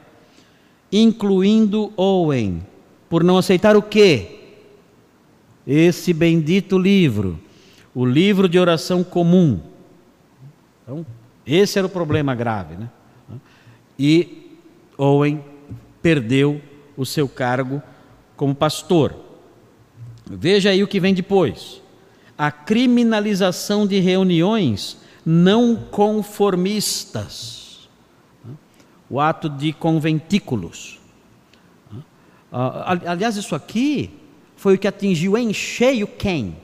incluindo Owen, por não aceitar o quê? Esse bendito livro, o livro de oração comum. Então, esse era o problema grave, né? E Owen perdeu o seu cargo como pastor. Veja aí o que vem depois. A criminalização de reuniões não conformistas. O ato de conventículos. Aliás, isso aqui foi o que atingiu em cheio quem?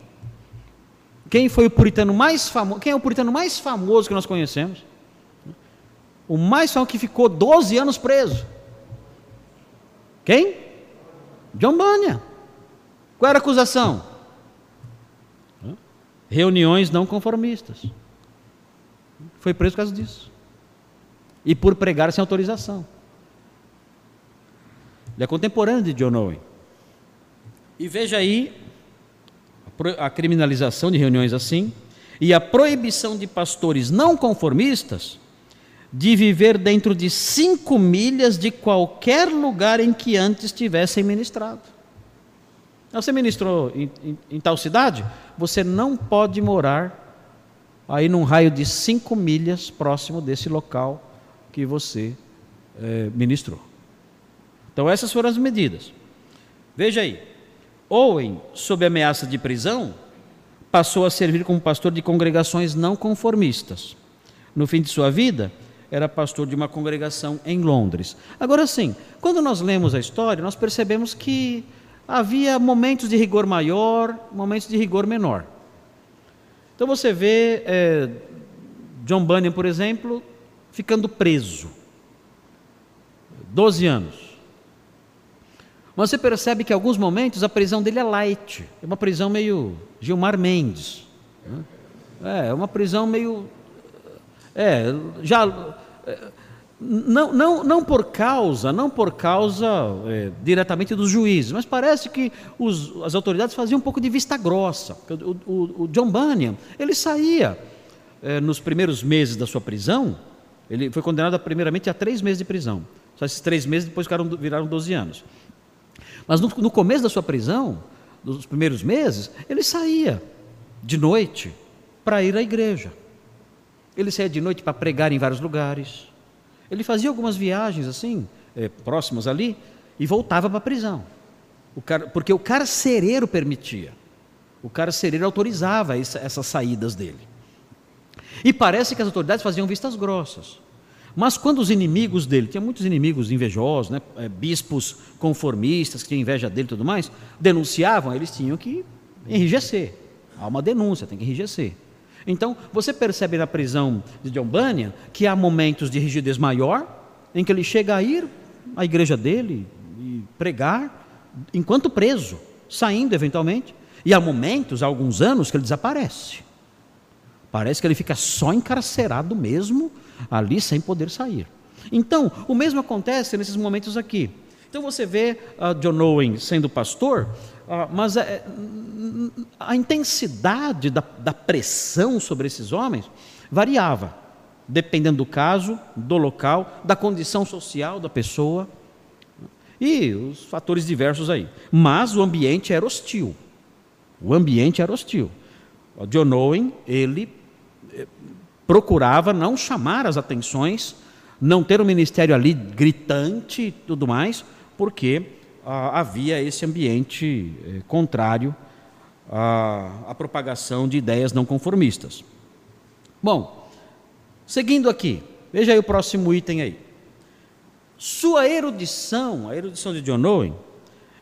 Quem foi o puritano mais famoso? Quem é o puritano mais famoso que nós conhecemos? O mais famoso que ficou 12 anos preso. Quem? John Bunyan. Qual era a acusação? Reuniões não conformistas. Foi preso por causa disso. E por pregar sem autorização. Ele é contemporâneo de John Owen. E veja aí a criminalização de reuniões assim e a proibição de pastores não conformistas de viver dentro de cinco milhas de qualquer lugar em que antes tivessem ministrado. Você ministrou em, em, em tal cidade? Você não pode morar aí num raio de cinco milhas próximo desse local que você é, ministrou. Então, essas foram as medidas. Veja aí. Owen, sob ameaça de prisão, passou a servir como pastor de congregações não conformistas. No fim de sua vida, era pastor de uma congregação em Londres. Agora sim, quando nós lemos a história, nós percebemos que havia momentos de rigor maior, momentos de rigor menor. Então você vê é, John Bunyan, por exemplo, ficando preso. 12 anos. Mas você percebe que em alguns momentos a prisão dele é light, é uma prisão meio Gilmar Mendes. Né? É, uma prisão meio. É, já. É, não, não, não por causa, não por causa é, diretamente dos juízes, mas parece que os, as autoridades faziam um pouco de vista grossa. O, o, o John Bunyan, ele saía é, nos primeiros meses da sua prisão, ele foi condenado primeiramente a três meses de prisão. Só esses três meses depois viraram, viraram 12 anos. Mas no, no começo da sua prisão, nos primeiros meses, ele saía de noite para ir à igreja. Ele saía de noite para pregar em vários lugares. Ele fazia algumas viagens assim, é, próximas ali, e voltava para a prisão. O porque o carcereiro permitia. O carcereiro autorizava essa, essas saídas dele. E parece que as autoridades faziam vistas grossas. Mas quando os inimigos dele, tinha muitos inimigos invejosos, né, é, bispos conformistas que tinham inveja dele e tudo mais, denunciavam, eles tinham que enrijecer. Há uma denúncia, tem que enrijecer. Então, você percebe na prisão de John Bunyan que há momentos de rigidez maior, em que ele chega a ir à igreja dele e pregar, enquanto preso, saindo eventualmente, e há momentos, há alguns anos, que ele desaparece. Parece que ele fica só encarcerado mesmo, ali sem poder sair. Então, o mesmo acontece nesses momentos aqui. Então você vê uh, John Owen sendo pastor, mas a, a intensidade da, da pressão sobre esses homens variava, dependendo do caso, do local, da condição social da pessoa e os fatores diversos aí. Mas o ambiente era hostil. O ambiente era hostil. O John Owen, ele eh, procurava não chamar as atenções, não ter um ministério ali gritante e tudo mais, porque ah, havia esse ambiente eh, contrário à, à propagação de ideias não conformistas. Bom, seguindo aqui, veja aí o próximo item aí. Sua erudição, a erudição de John Owen,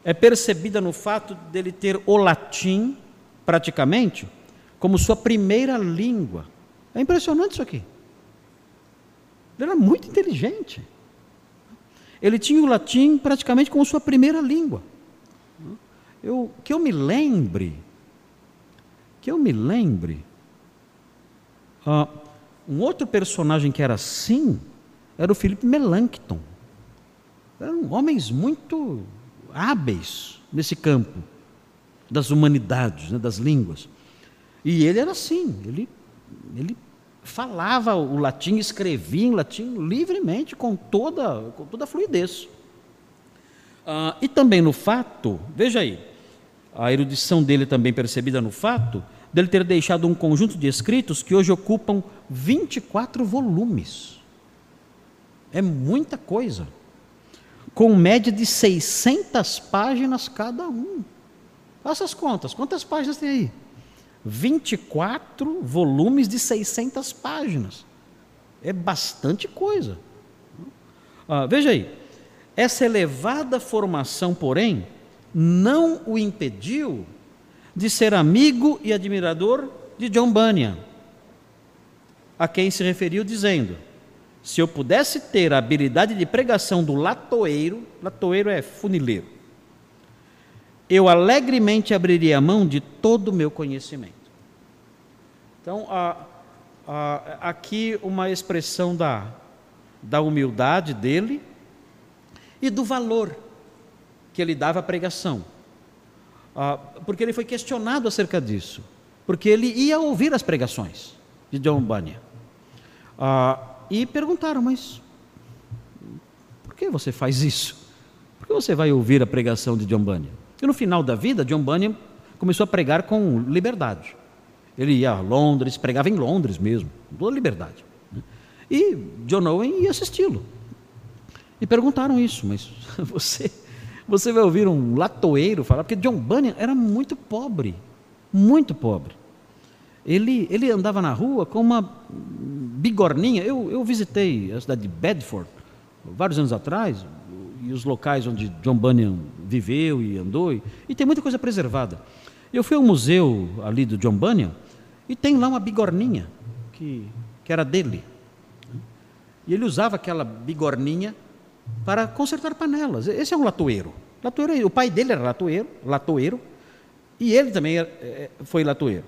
é percebida no fato dele ter o latim, praticamente, como sua primeira língua. É impressionante isso aqui. Ele era muito inteligente. Ele tinha o latim praticamente como sua primeira língua. Eu, que eu me lembre, que eu me lembre, uh, um outro personagem que era assim era o Philip Melanchthon. Eram homens muito hábeis nesse campo das humanidades, né, das línguas. E ele era assim, ele, ele falava o latim, escrevia em latim livremente, com toda, com toda a fluidez. Ah, e também no fato, veja aí, a erudição dele também percebida no fato dele ter deixado um conjunto de escritos que hoje ocupam 24 volumes. É muita coisa. Com média de 600 páginas cada um. Faça as contas, quantas páginas tem aí? 24 volumes de 600 páginas. É bastante coisa. Ah, veja aí, essa elevada formação, porém, não o impediu de ser amigo e admirador de John Bunyan, a quem se referiu dizendo: se eu pudesse ter a habilidade de pregação do latoeiro, latoeiro é funileiro, eu alegremente abriria a mão de todo o meu conhecimento. Então, a, a, aqui uma expressão da, da humildade dele e do valor que ele dava à pregação. Ah, porque ele foi questionado acerca disso. Porque ele ia ouvir as pregações de John Bunyan. Ah, e perguntaram, mas por que você faz isso? Por que você vai ouvir a pregação de John Bunyan? E no final da vida, John Bunyan começou a pregar com liberdade. Ele ia a Londres, pregava em Londres mesmo, toda liberdade. Né? E John Owen ia assisti-lo. E perguntaram isso, mas você, você vai ouvir um latoeiro falar? Porque John Bunyan era muito pobre, muito pobre. Ele, ele andava na rua com uma bigorninha. Eu, eu visitei a cidade de Bedford vários anos atrás, e os locais onde John Bunyan viveu e andou, e, e tem muita coisa preservada. Eu fui ao museu ali do John Bunyan e tem lá uma bigorninha que, que era dele. E ele usava aquela bigorninha para consertar panelas. Esse é um latoeiro. latoeiro o pai dele era latoeiro, latoeiro e ele também era, é, foi latoeiro.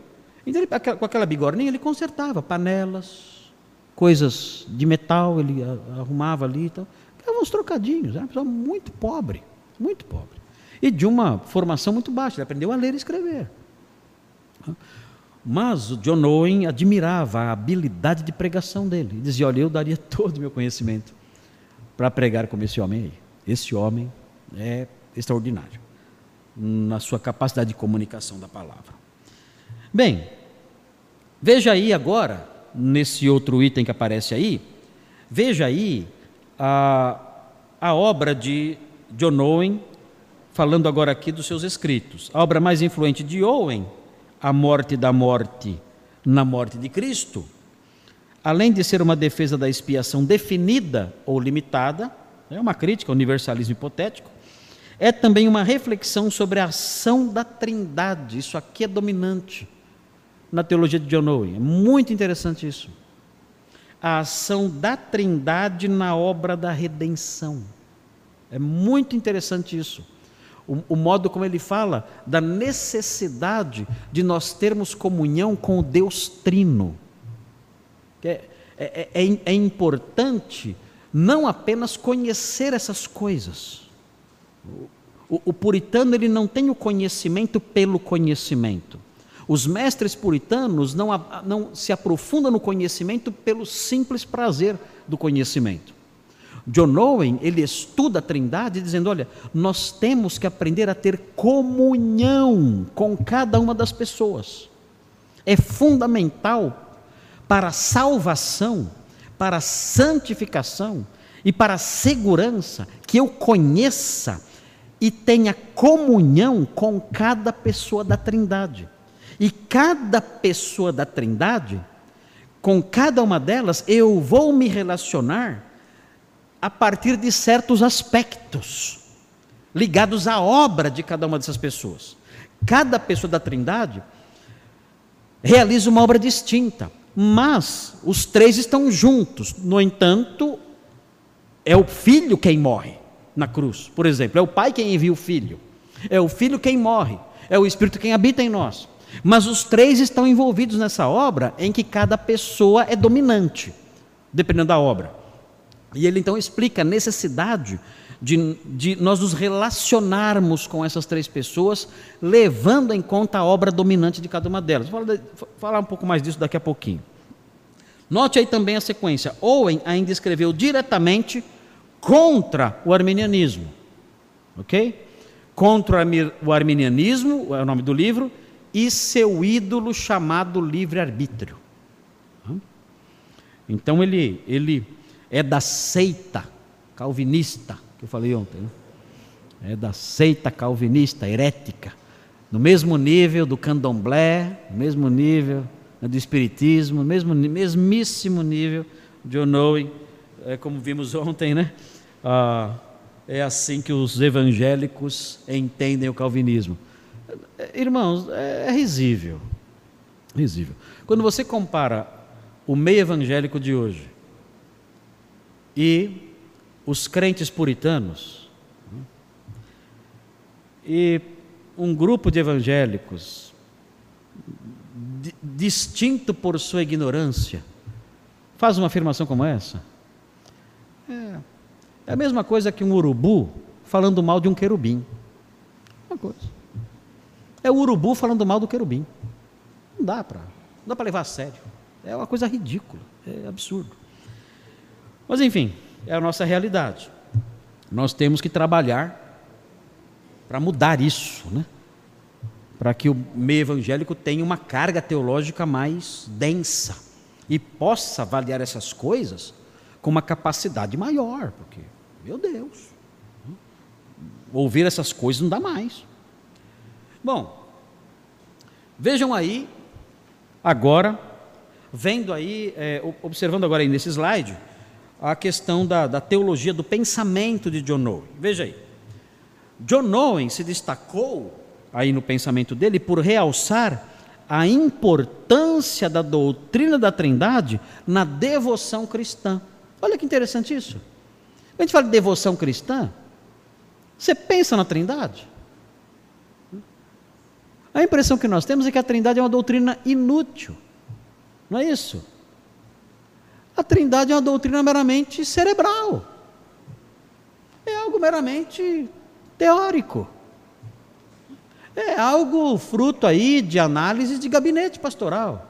Então, ele, com aquela bigorninha, ele consertava panelas, coisas de metal, ele arrumava ali e tal. Eram uns trocadinhos, era uma pessoa muito pobre, muito pobre. E de uma formação muito baixa, ele aprendeu a ler e escrever. Mas o John Owen admirava a habilidade de pregação dele. Ele dizia: Olha, eu daria todo o meu conhecimento para pregar como esse homem aí. Esse homem é extraordinário na sua capacidade de comunicação da palavra. Bem, veja aí agora, nesse outro item que aparece aí, veja aí a, a obra de John Owen, falando agora aqui dos seus escritos. A obra mais influente de Owen, A Morte da Morte na Morte de Cristo, além de ser uma defesa da expiação definida ou limitada, é uma crítica ao universalismo hipotético, é também uma reflexão sobre a ação da Trindade. Isso aqui é dominante na teologia de John Owen. É muito interessante isso a ação da Trindade na obra da redenção. É muito interessante isso. O, o, modo como ele fala da necessidade de nós termos comunhão com o Deus Trino. É, é, é, é importante não apenas conhecer essas coisas, O, o, puritano ele não tem o conhecimento pelo conhecimento. Os mestres puritanos não, não se aprofundam no conhecimento pelo simples prazer do conhecimento. John Owen, ele estuda a Trindade dizendo, olha, nós temos que aprender a ter comunhão com cada uma das pessoas. É fundamental para a salvação, para a santificação e para a segurança que eu conheça e tenha comunhão com cada pessoa da Trindade. E cada pessoa da Trindade, com cada uma delas, eu vou me relacionar a partir de certos aspectos ligados à obra de cada uma dessas pessoas. Cada pessoa da Trindade realiza uma obra distinta, mas os três estão juntos. No entanto, é o filho quem morre na cruz, por exemplo. É o pai quem envia o filho. É o filho quem morre. É o Espírito quem habita em nós. Mas os três estão envolvidos nessa obra em que cada pessoa é dominante, dependendo da obra. E ele então explica a necessidade de, de, nós nos relacionarmos com essas três pessoas, levando em conta a obra dominante de cada uma delas. Vou falar um pouco mais disso daqui a pouquinho. Note aí também a sequência. Owen ainda escreveu diretamente contra o arminianismo. Ok? Contra o arminianismo, é o nome do livro, e seu ídolo chamado livre-arbítrio. Então ele, ele é da seita calvinista, que eu falei ontem. Né? É da seita calvinista, herética. No mesmo nível do candomblé, no mesmo nível né, do espiritismo, no mesmo, mesmíssimo nível de Onoe, é como vimos ontem, né? Ah, é assim que os evangélicos entendem o calvinismo. Irmãos, é, é risível. Risível. Quando você compara o meio evangélico de hoje e os crentes puritanos, e um grupo de evangélicos distinto por sua ignorância, faz uma afirmação como essa? É, é a mesma coisa que um urubu falando mal de um querubim. Uma coisa. É o urubu falando mal do querubim. Não dá para, não dá para levar a sério. É uma coisa ridícula, é absurdo. Mas enfim, é a nossa realidade. Nós temos que trabalhar para mudar isso, né? Para que o meio evangélico tenha uma carga teológica mais densa e possa avaliar essas coisas com uma capacidade maior, porque meu Deus. Ouvir essas coisas não dá mais. Bom, vejam aí, agora, vendo aí, é, observando agora aí nesse slide, a questão da, da teologia do pensamento de John Owen. Veja aí. John Owen se destacou aí no pensamento dele por realçar a importância da doutrina da Trindade na devoção cristã. Olha que interessante isso. Quando a gente fala de devoção cristã, você pensa na Trindade? A impressão que nós temos é que a Trindade é uma doutrina inútil. Não é isso? A Trindade é uma doutrina meramente cerebral. É algo meramente teórico. É algo fruto aí de análise de gabinete pastoral.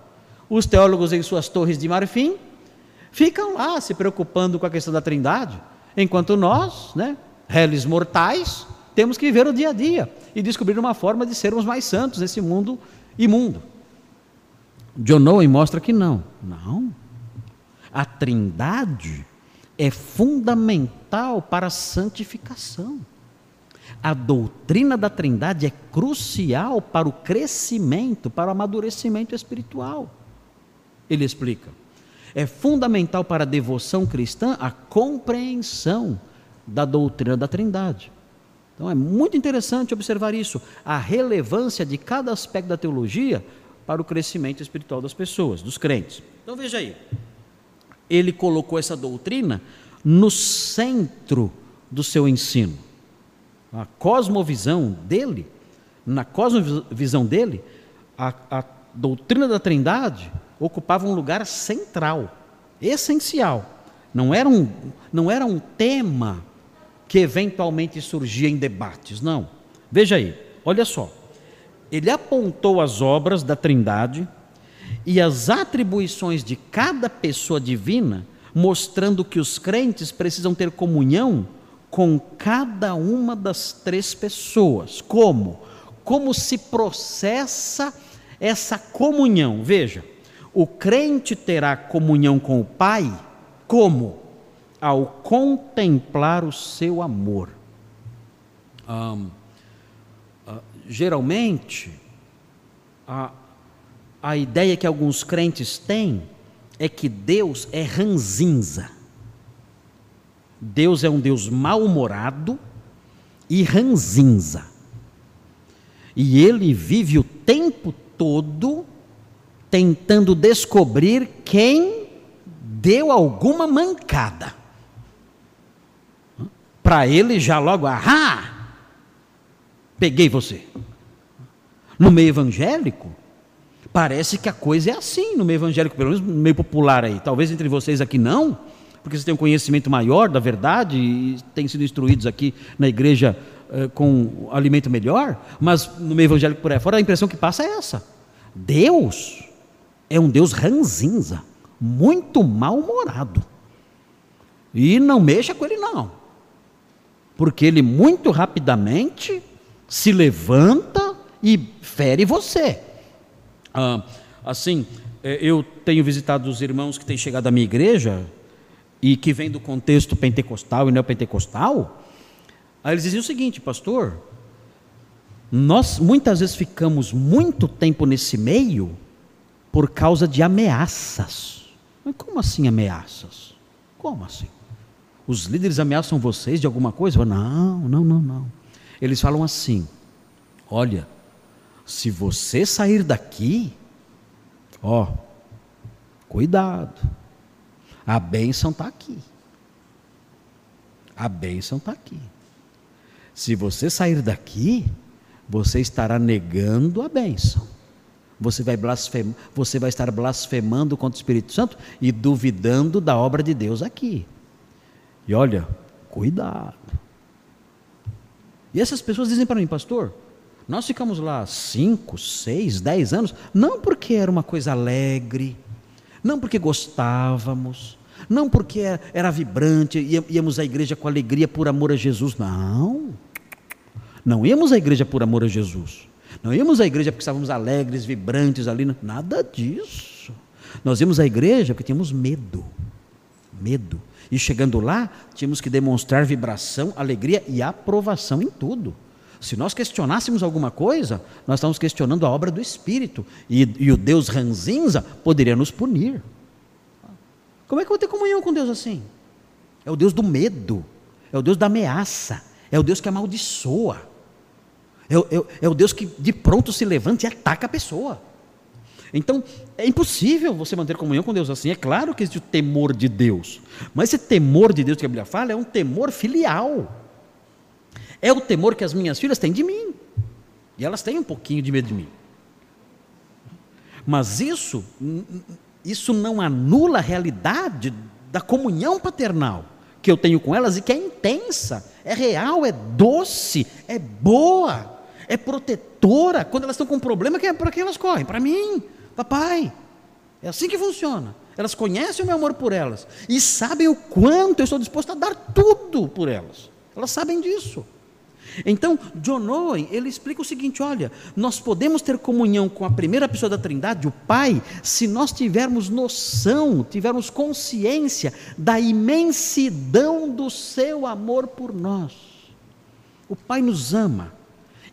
Os teólogos em suas torres de marfim ficam lá se preocupando com a questão da Trindade enquanto nós, né, réis mortais, temos que viver o dia a dia e descobrir uma forma de sermos mais santos nesse mundo imundo. John Owen mostra que não. Não. A Trindade é fundamental para a santificação. A doutrina da Trindade é crucial para o crescimento, para o amadurecimento espiritual. Ele explica é fundamental para a devoção cristã a compreensão da doutrina da Trindade. Então é muito interessante observar isso, a relevância de cada aspecto da teologia para o crescimento espiritual das pessoas, dos crentes. Então veja aí, ele colocou essa doutrina no centro do seu ensino. A cosmovisão dele, na cosmovisão dele, a, a doutrina da Trindade ocupava um lugar central, essencial. Não era um, não era um tema que eventualmente surgia em debates. Não. Veja aí, olha só. Ele apontou as obras da Trindade e as atribuições de cada pessoa divina, mostrando que os crentes precisam ter comunhão com cada uma das três pessoas. Como? Como se processa essa comunhão? Veja, o crente terá comunhão com o Pai como? Ao contemplar o seu amor. Um, uh, geralmente, a, a ideia que alguns crentes têm é que Deus é ranzinza. Deus é um Deus mal-humorado e ranzinza. E ele vive o tempo todo tentando descobrir quem deu alguma mancada. Para ele já logo, ah, peguei você. No meio evangélico, Parece que a coisa é assim no meio evangélico, pelo menos no meio popular aí. Talvez entre vocês aqui não, porque vocês têm um conhecimento maior da verdade e têm sido instruídos aqui na igreja eh, com alimento melhor, mas no meio evangélico por aí fora a impressão que passa é essa. Deus é um Deus ranzinza, muito mal-humorado. E não mexa com ele não. Porque ele muito rapidamente se levanta e fere você. Ah, assim, é, eu tenho visitado os irmãos que têm chegado à minha igreja e que vêm do contexto pentecostal e neopentecostal. Aí eles diziam o seguinte, pastor, nós muitas vezes ficamos muito tempo nesse meio por causa de ameaças. Mas como assim ameaças? Como assim? Os líderes ameaçam vocês de alguma coisa? Não, não, não, não. Eles falam assim: olha, se você sair daqui, ó, cuidado, a bênção está aqui. A bênção está aqui. Se você sair daqui, você estará negando a bênção. Você vai, blasfem, você vai estar blasfemando contra o Espírito Santo e duvidando da obra de Deus aqui. E olha, cuidado. E essas pessoas dizem para mim, pastor, nós ficamos lá cinco, seis, dez anos, não porque era uma coisa alegre, não porque gostávamos, não porque era vibrante, íamos à igreja com alegria por amor a Jesus, não. Não íamos à igreja por amor a Jesus. Não íamos à igreja porque estávamos alegres, vibrantes ali, nada disso. Nós íamos à igreja porque tínhamos medo. Medo. E chegando lá, tínhamos que demonstrar vibração, alegria e aprovação em tudo. Se nós questionássemos alguma coisa, nós estamos questionando a obra do Espírito. E, e o Deus ranzinza poderia nos punir. Como é que eu vou ter comunhão com Deus assim? É o Deus do medo, é o Deus da ameaça, é o Deus que amaldiçoa, é o, é, é o Deus que de pronto se levanta e ataca a pessoa. Então, é impossível você manter comunhão com Deus assim. É claro que existe o temor de Deus, mas esse temor de Deus que a Bíblia fala é um temor filial. É o temor que as minhas filhas têm de mim. E elas têm um pouquinho de medo de mim. Mas isso, isso não anula a realidade da comunhão paternal que eu tenho com elas e que é intensa, é real, é doce, é boa, é protetora. Quando elas estão com um problema, é para quem elas correm? Para mim, papai. É assim que funciona. Elas conhecem o meu amor por elas e sabem o quanto eu estou disposto a dar tudo por elas. Elas sabem disso. Então, John Owen, ele explica o seguinte, olha, nós podemos ter comunhão com a primeira pessoa da Trindade, o Pai, se nós tivermos noção, tivermos consciência da imensidão do seu amor por nós. O Pai nos ama,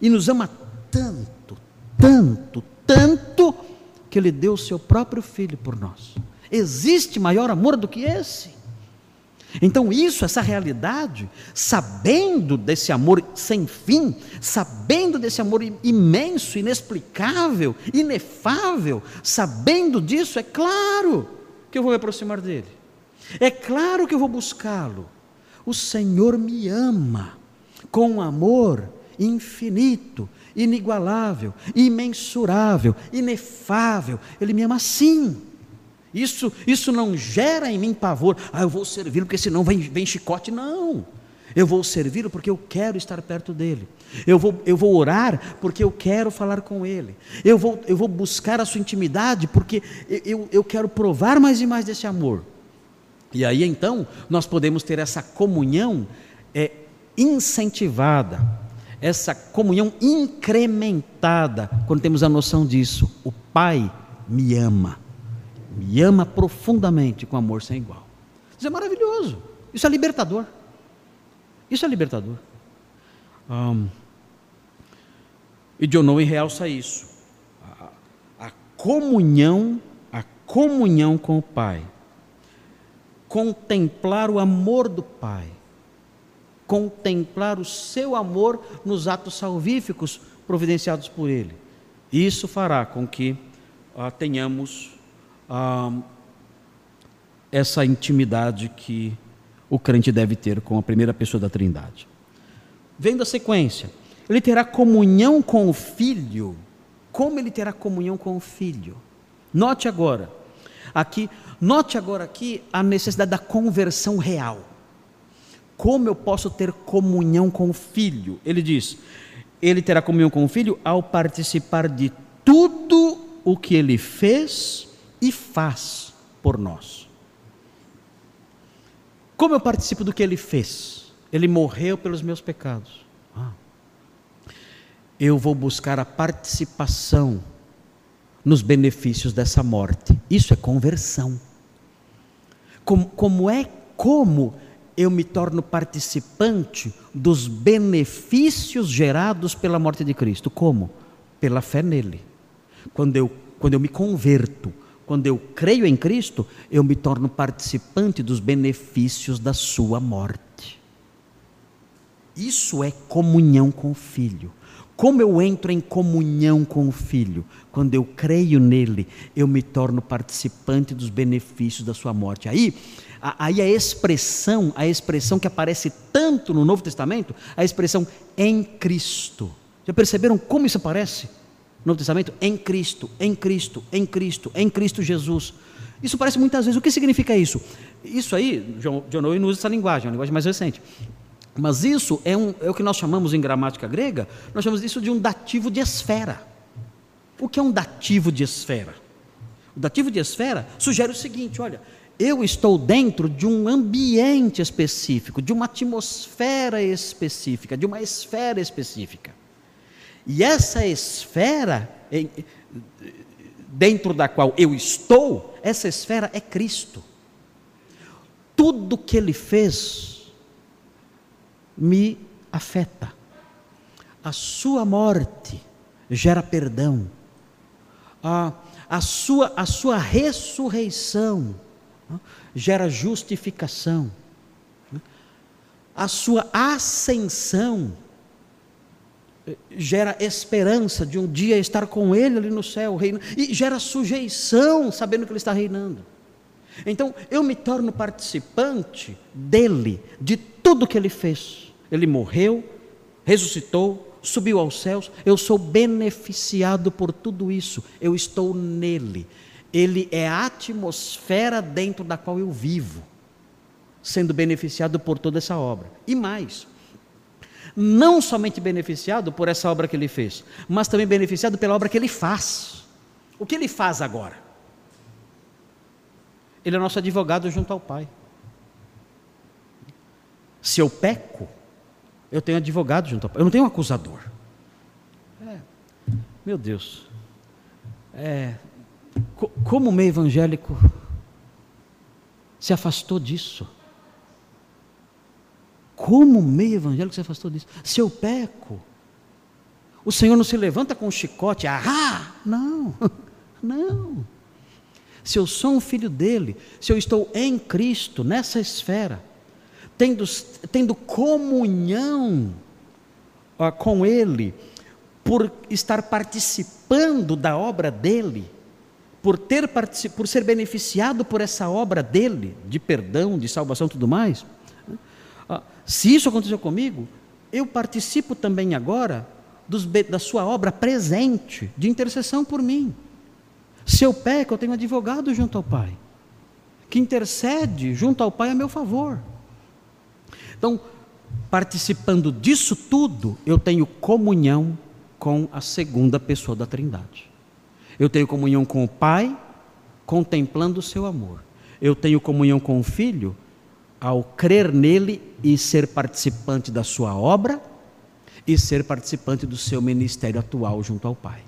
e nos ama tanto, tanto, tanto, que Ele deu o seu próprio Filho por nós. Existe maior amor do que esse? Então, isso, essa realidade, sabendo desse amor sem fim, sabendo desse amor imenso, inexplicável, inefável, sabendo disso, é claro que eu vou me aproximar dele, é claro que eu vou buscá-lo. O Senhor me ama com um amor infinito, inigualável, imensurável, inefável, Ele me ama assim. Isso, isso não gera em mim pavor, ah, eu vou servir porque senão vem, vem chicote. Não. Eu vou servi-lo porque eu quero estar perto dele. Eu vou, eu vou orar porque eu quero falar com ele. Eu vou, eu vou buscar a sua intimidade porque eu, eu quero provar mais e mais desse amor. E aí então nós podemos ter essa comunhão é, incentivada, essa comunhão incrementada, quando temos a noção disso. O Pai me ama, me ama profundamente com amor sem igual. Isso é maravilhoso, isso é libertador. Isso é libertador. Um, e John Owen realça isso. A, a comunhão, a comunhão com o Pai. Contemplar o amor do Pai. Contemplar o seu amor nos atos salvíficos providenciados por Ele. Isso fará com que uh, tenhamos uh, essa intimidade que o crente deve ter com a primeira pessoa da Trindade. Vendo a sequência, ele terá comunhão com o Filho. Como ele terá comunhão com o Filho? Note agora, aqui, note agora aqui a necessidade da conversão real. Como eu posso ter comunhão com o Filho? Ele diz: ele terá comunhão com o Filho ao participar de tudo o que ele fez e faz por nós. Como eu participo do que ele fez? Ele morreu pelos meus pecados. Ah. Eu vou buscar a participação nos benefícios dessa morte. Isso é conversão. Como, como é como eu me torno participante dos benefícios gerados pela morte de Cristo? Como? Pela fé nele. Quando eu, quando eu me converto, quando eu creio em Cristo, eu me torno participante dos benefícios da sua morte. Isso é comunhão com o Filho. Como eu entro em comunhão com o Filho? Quando eu creio nele, eu me torno participante dos benefícios da sua morte. Aí, aí a expressão, a expressão que aparece tanto no Novo Testamento, a expressão em Cristo. Já perceberam como isso aparece? Novo Testamento? Em Cristo, em Cristo, em Cristo, em Cristo Jesus. Isso parece muitas vezes. O que significa isso? Isso aí, John, John Owen usa essa linguagem, é uma linguagem mais recente. Mas isso é, um, é o que nós chamamos em gramática grega, nós chamamos isso de um dativo de esfera. O que é um dativo de esfera? O dativo de esfera sugere o seguinte: olha, eu estou dentro de um ambiente específico, de uma atmosfera específica, de uma esfera específica. E essa esfera dentro da qual eu estou, essa esfera é Cristo. Tudo que ele fez me afeta. A sua morte gera perdão. A, a, sua, a sua ressurreição gera justificação. A sua ascensão gera esperança de um dia estar com Ele ali no céu, reina, e gera sujeição, sabendo que Ele está reinando. Então, eu me torno participante dele, de tudo que Ele fez. Ele morreu, ressuscitou, subiu aos céus, eu sou beneficiado por tudo isso, eu estou nele. Ele é a atmosfera dentro da qual eu vivo, sendo beneficiado por toda essa obra. E mais, não somente beneficiado por essa obra que ele fez, mas também beneficiado pela obra que ele faz. O que ele faz agora? Ele é nosso advogado junto ao Pai. Se eu peco, eu tenho advogado junto ao Pai. Eu não tenho um acusador. É, meu Deus. É, co como o meio evangélico se afastou disso? Como meio evangélico se afastou disso? Se eu peco, o Senhor não se levanta com um chicote, ah, não, não. Se eu sou um filho dele, se eu estou em Cristo, nessa esfera, tendo, tendo comunhão ó, com Ele, por estar participando da obra dele, por, ter, por ser beneficiado por essa obra dele, de perdão, de salvação e tudo mais, se isso aconteceu comigo, eu participo também agora dos, da sua obra presente, de intercessão por mim. Se eu peco, eu tenho advogado junto ao Pai, que intercede junto ao Pai a meu favor. Então, participando disso tudo, eu tenho comunhão com a segunda pessoa da Trindade. Eu tenho comunhão com o Pai, contemplando o seu amor. Eu tenho comunhão com o Filho, ao crer nele e ser participante da sua obra e ser participante do seu ministério atual junto ao Pai.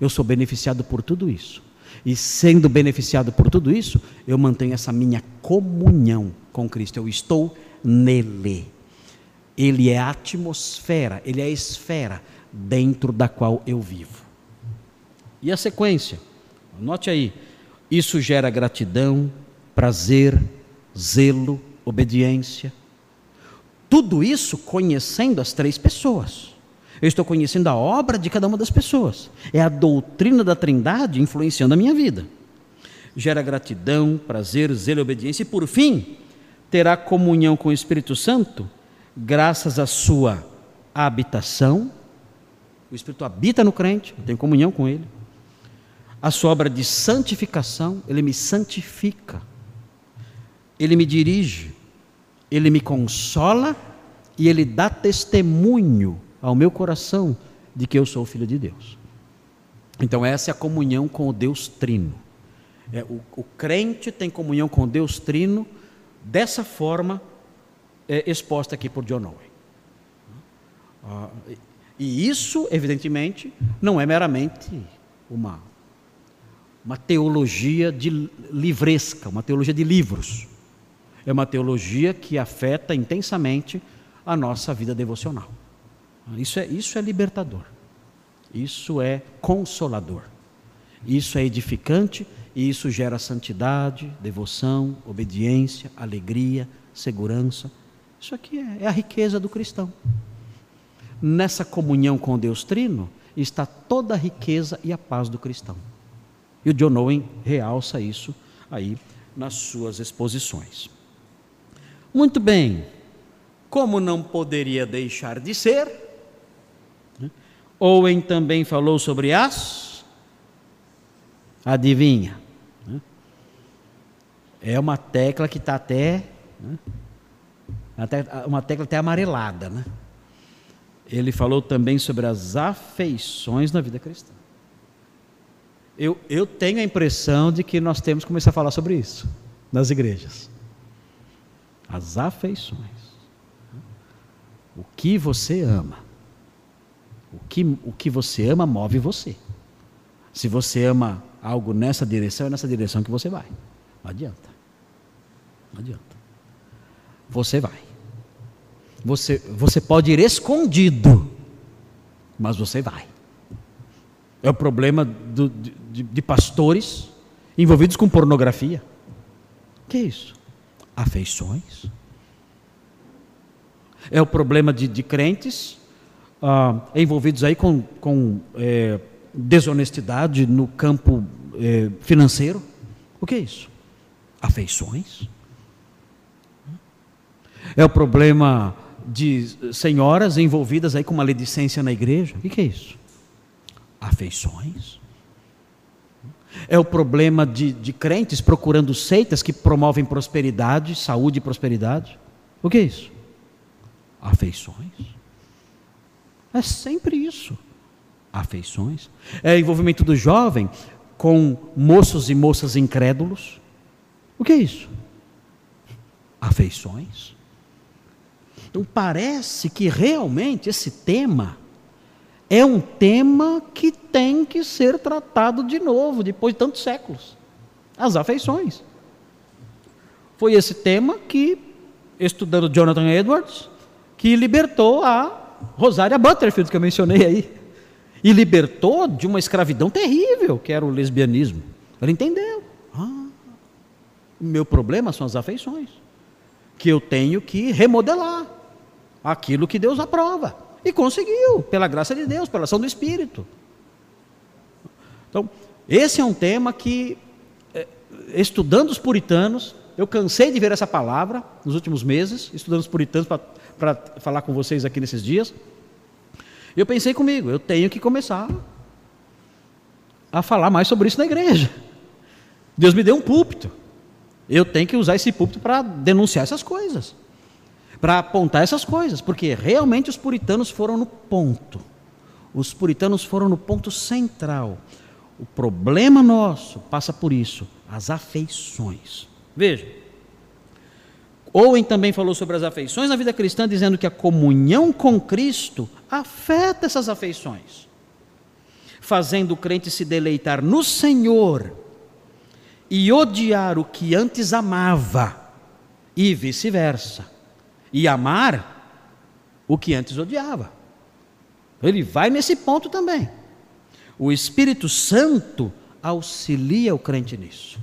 Eu sou beneficiado por tudo isso. E sendo beneficiado por tudo isso, eu mantenho essa minha comunhão com Cristo. Eu estou nele. Ele é a atmosfera, ele é a esfera dentro da qual eu vivo. E a sequência? Note aí. Isso gera gratidão, prazer, zelo, obediência. Tudo isso conhecendo as três pessoas. Eu estou conhecendo a obra de cada uma das pessoas. É a doutrina da Trindade influenciando a minha vida. Gera gratidão, prazer, zelo obediência. E por fim, terá comunhão com o Espírito Santo, graças à sua habitação. O Espírito habita no crente, eu tenho comunhão com ele. A sua obra de santificação, ele me santifica. Ele me dirige, ele me consola e ele dá testemunho ao meu coração de que eu sou filho de Deus. Então, essa é a comunhão com o Deus Trino. É, o, o, crente tem comunhão com o Deus Trino dessa forma é, exposta aqui por John Owen. Ah, e isso, evidentemente, não é meramente uma, uma teologia de livresca, uma teologia de livros. É uma teologia que afeta intensamente a nossa vida devocional. Isso é, isso é libertador. Isso é consolador. Isso é edificante e isso gera santidade, devoção, obediência, alegria, segurança. Isso aqui é, é a riqueza do cristão. Nessa comunhão com Deus Trino está toda a riqueza e a paz do cristão. E o John Owen realça isso aí nas suas exposições. Muito bem, como não poderia deixar de ser, Owen também falou sobre as. Adivinha? É uma tecla que está até, até. Uma tecla até amarelada, né? Ele falou também sobre as afeições na vida cristã. Eu, eu tenho a impressão de que nós temos que começar a falar sobre isso nas igrejas. As afeições. O que você ama. O que, o que você ama move você. Se você ama algo nessa direção, é nessa direção que você vai. Não adianta. Não adianta. Você vai. Você, você pode ir escondido, mas você vai. É o problema do, de, de pastores envolvidos com pornografia. Que é isso? Afeições. É o problema de, de crentes ah, envolvidos aí com, com é, desonestidade no campo é, financeiro. O que é isso? Afeições. É o problema de senhoras envolvidas aí com maledicência na igreja. O que é isso? Afeições. É o problema de, de crentes procurando seitas que promovem prosperidade, saúde e prosperidade. O que é isso? Afeições. É sempre isso. Afeições. É envolvimento do jovem com moços e moças incrédulos. O que é isso? Afeições. Então parece que realmente esse tema é um tema que tem que ser tratado de novo, depois de tantos séculos. As afeições. Foi esse tema que, estudando Jonathan Edwards, que libertou a Rosária Butterfield, que eu mencionei aí, e libertou de uma escravidão terrível, que era o lesbianismo. Ela entendeu. Ah, meu problema são as afeições, que eu tenho que remodelar aquilo que Deus aprova. E conseguiu, pela graça de Deus, pela ação do Espírito. Então, esse é um tema que, é, estudando os puritanos, eu cansei de ver essa palavra nos últimos meses, estudando os puritanos para falar com vocês aqui nesses dias. Eu pensei comigo, eu tenho que começar a falar mais sobre isso na igreja. Deus me deu um púlpito. Eu tenho que usar esse púlpito para denunciar essas coisas. Para apontar essas coisas, porque realmente os puritanos foram no ponto. Os puritanos foram no ponto central. O problema nosso passa por isso, as afeições. Veja, Owen também falou sobre as afeições na vida cristã, dizendo que a comunhão com Cristo afeta essas afeições, fazendo o crente se deleitar no Senhor e odiar o que antes amava, e vice-versa, e amar o que antes odiava. Ele vai nesse ponto também. O Espírito Santo auxilia o crente nisso.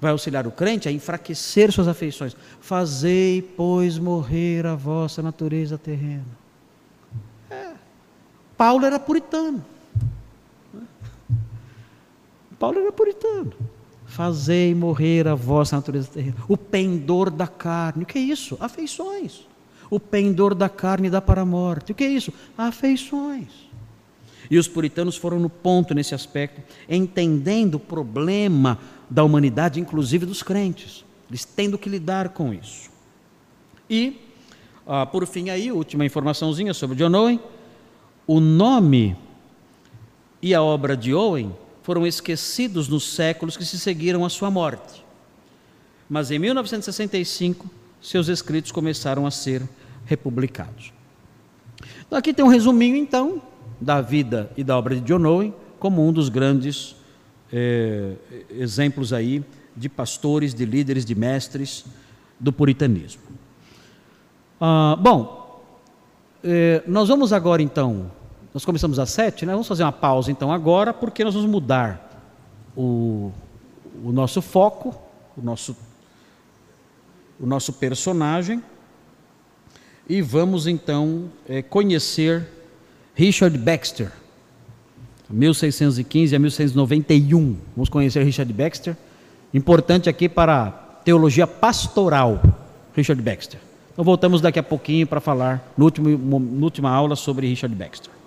Vai auxiliar o crente a enfraquecer suas afeições. Fazei, pois, morrer a vossa natureza terrena. É. Paulo era puritano. Paulo era puritano. Fazei morrer a vossa natureza terrena. O pendor da carne. O que é isso? Afeições. O pendor da carne dá para a morte. O que é isso? Afeições. E os puritanos foram no ponto nesse aspecto, entendendo o problema da humanidade, inclusive dos crentes. Eles tendo que lidar com isso. E, ah, por fim, aí, última informaçãozinha sobre John Owen. O nome e a obra de Owen foram esquecidos nos séculos que se seguiram à sua morte. Mas em 1965, seus escritos começaram a ser republicados. Então, aqui tem um resuminho, então, da vida e da obra de John Owen como um dos grandes é, exemplos aí de pastores, de líderes, de mestres do puritanismo. Ah, bom, é, nós vamos agora então, nós começamos às sete, né? Vamos fazer uma pausa então agora, porque nós vamos mudar o, o nosso foco, o nosso, o nosso personagem, e vamos então é, conhecer Richard Baxter, 1615 a 1691. Vamos conhecer Richard Baxter. Importante aqui para a teologia pastoral, Richard Baxter. Então voltamos daqui a pouquinho para falar, no último, na última aula, sobre Richard Baxter.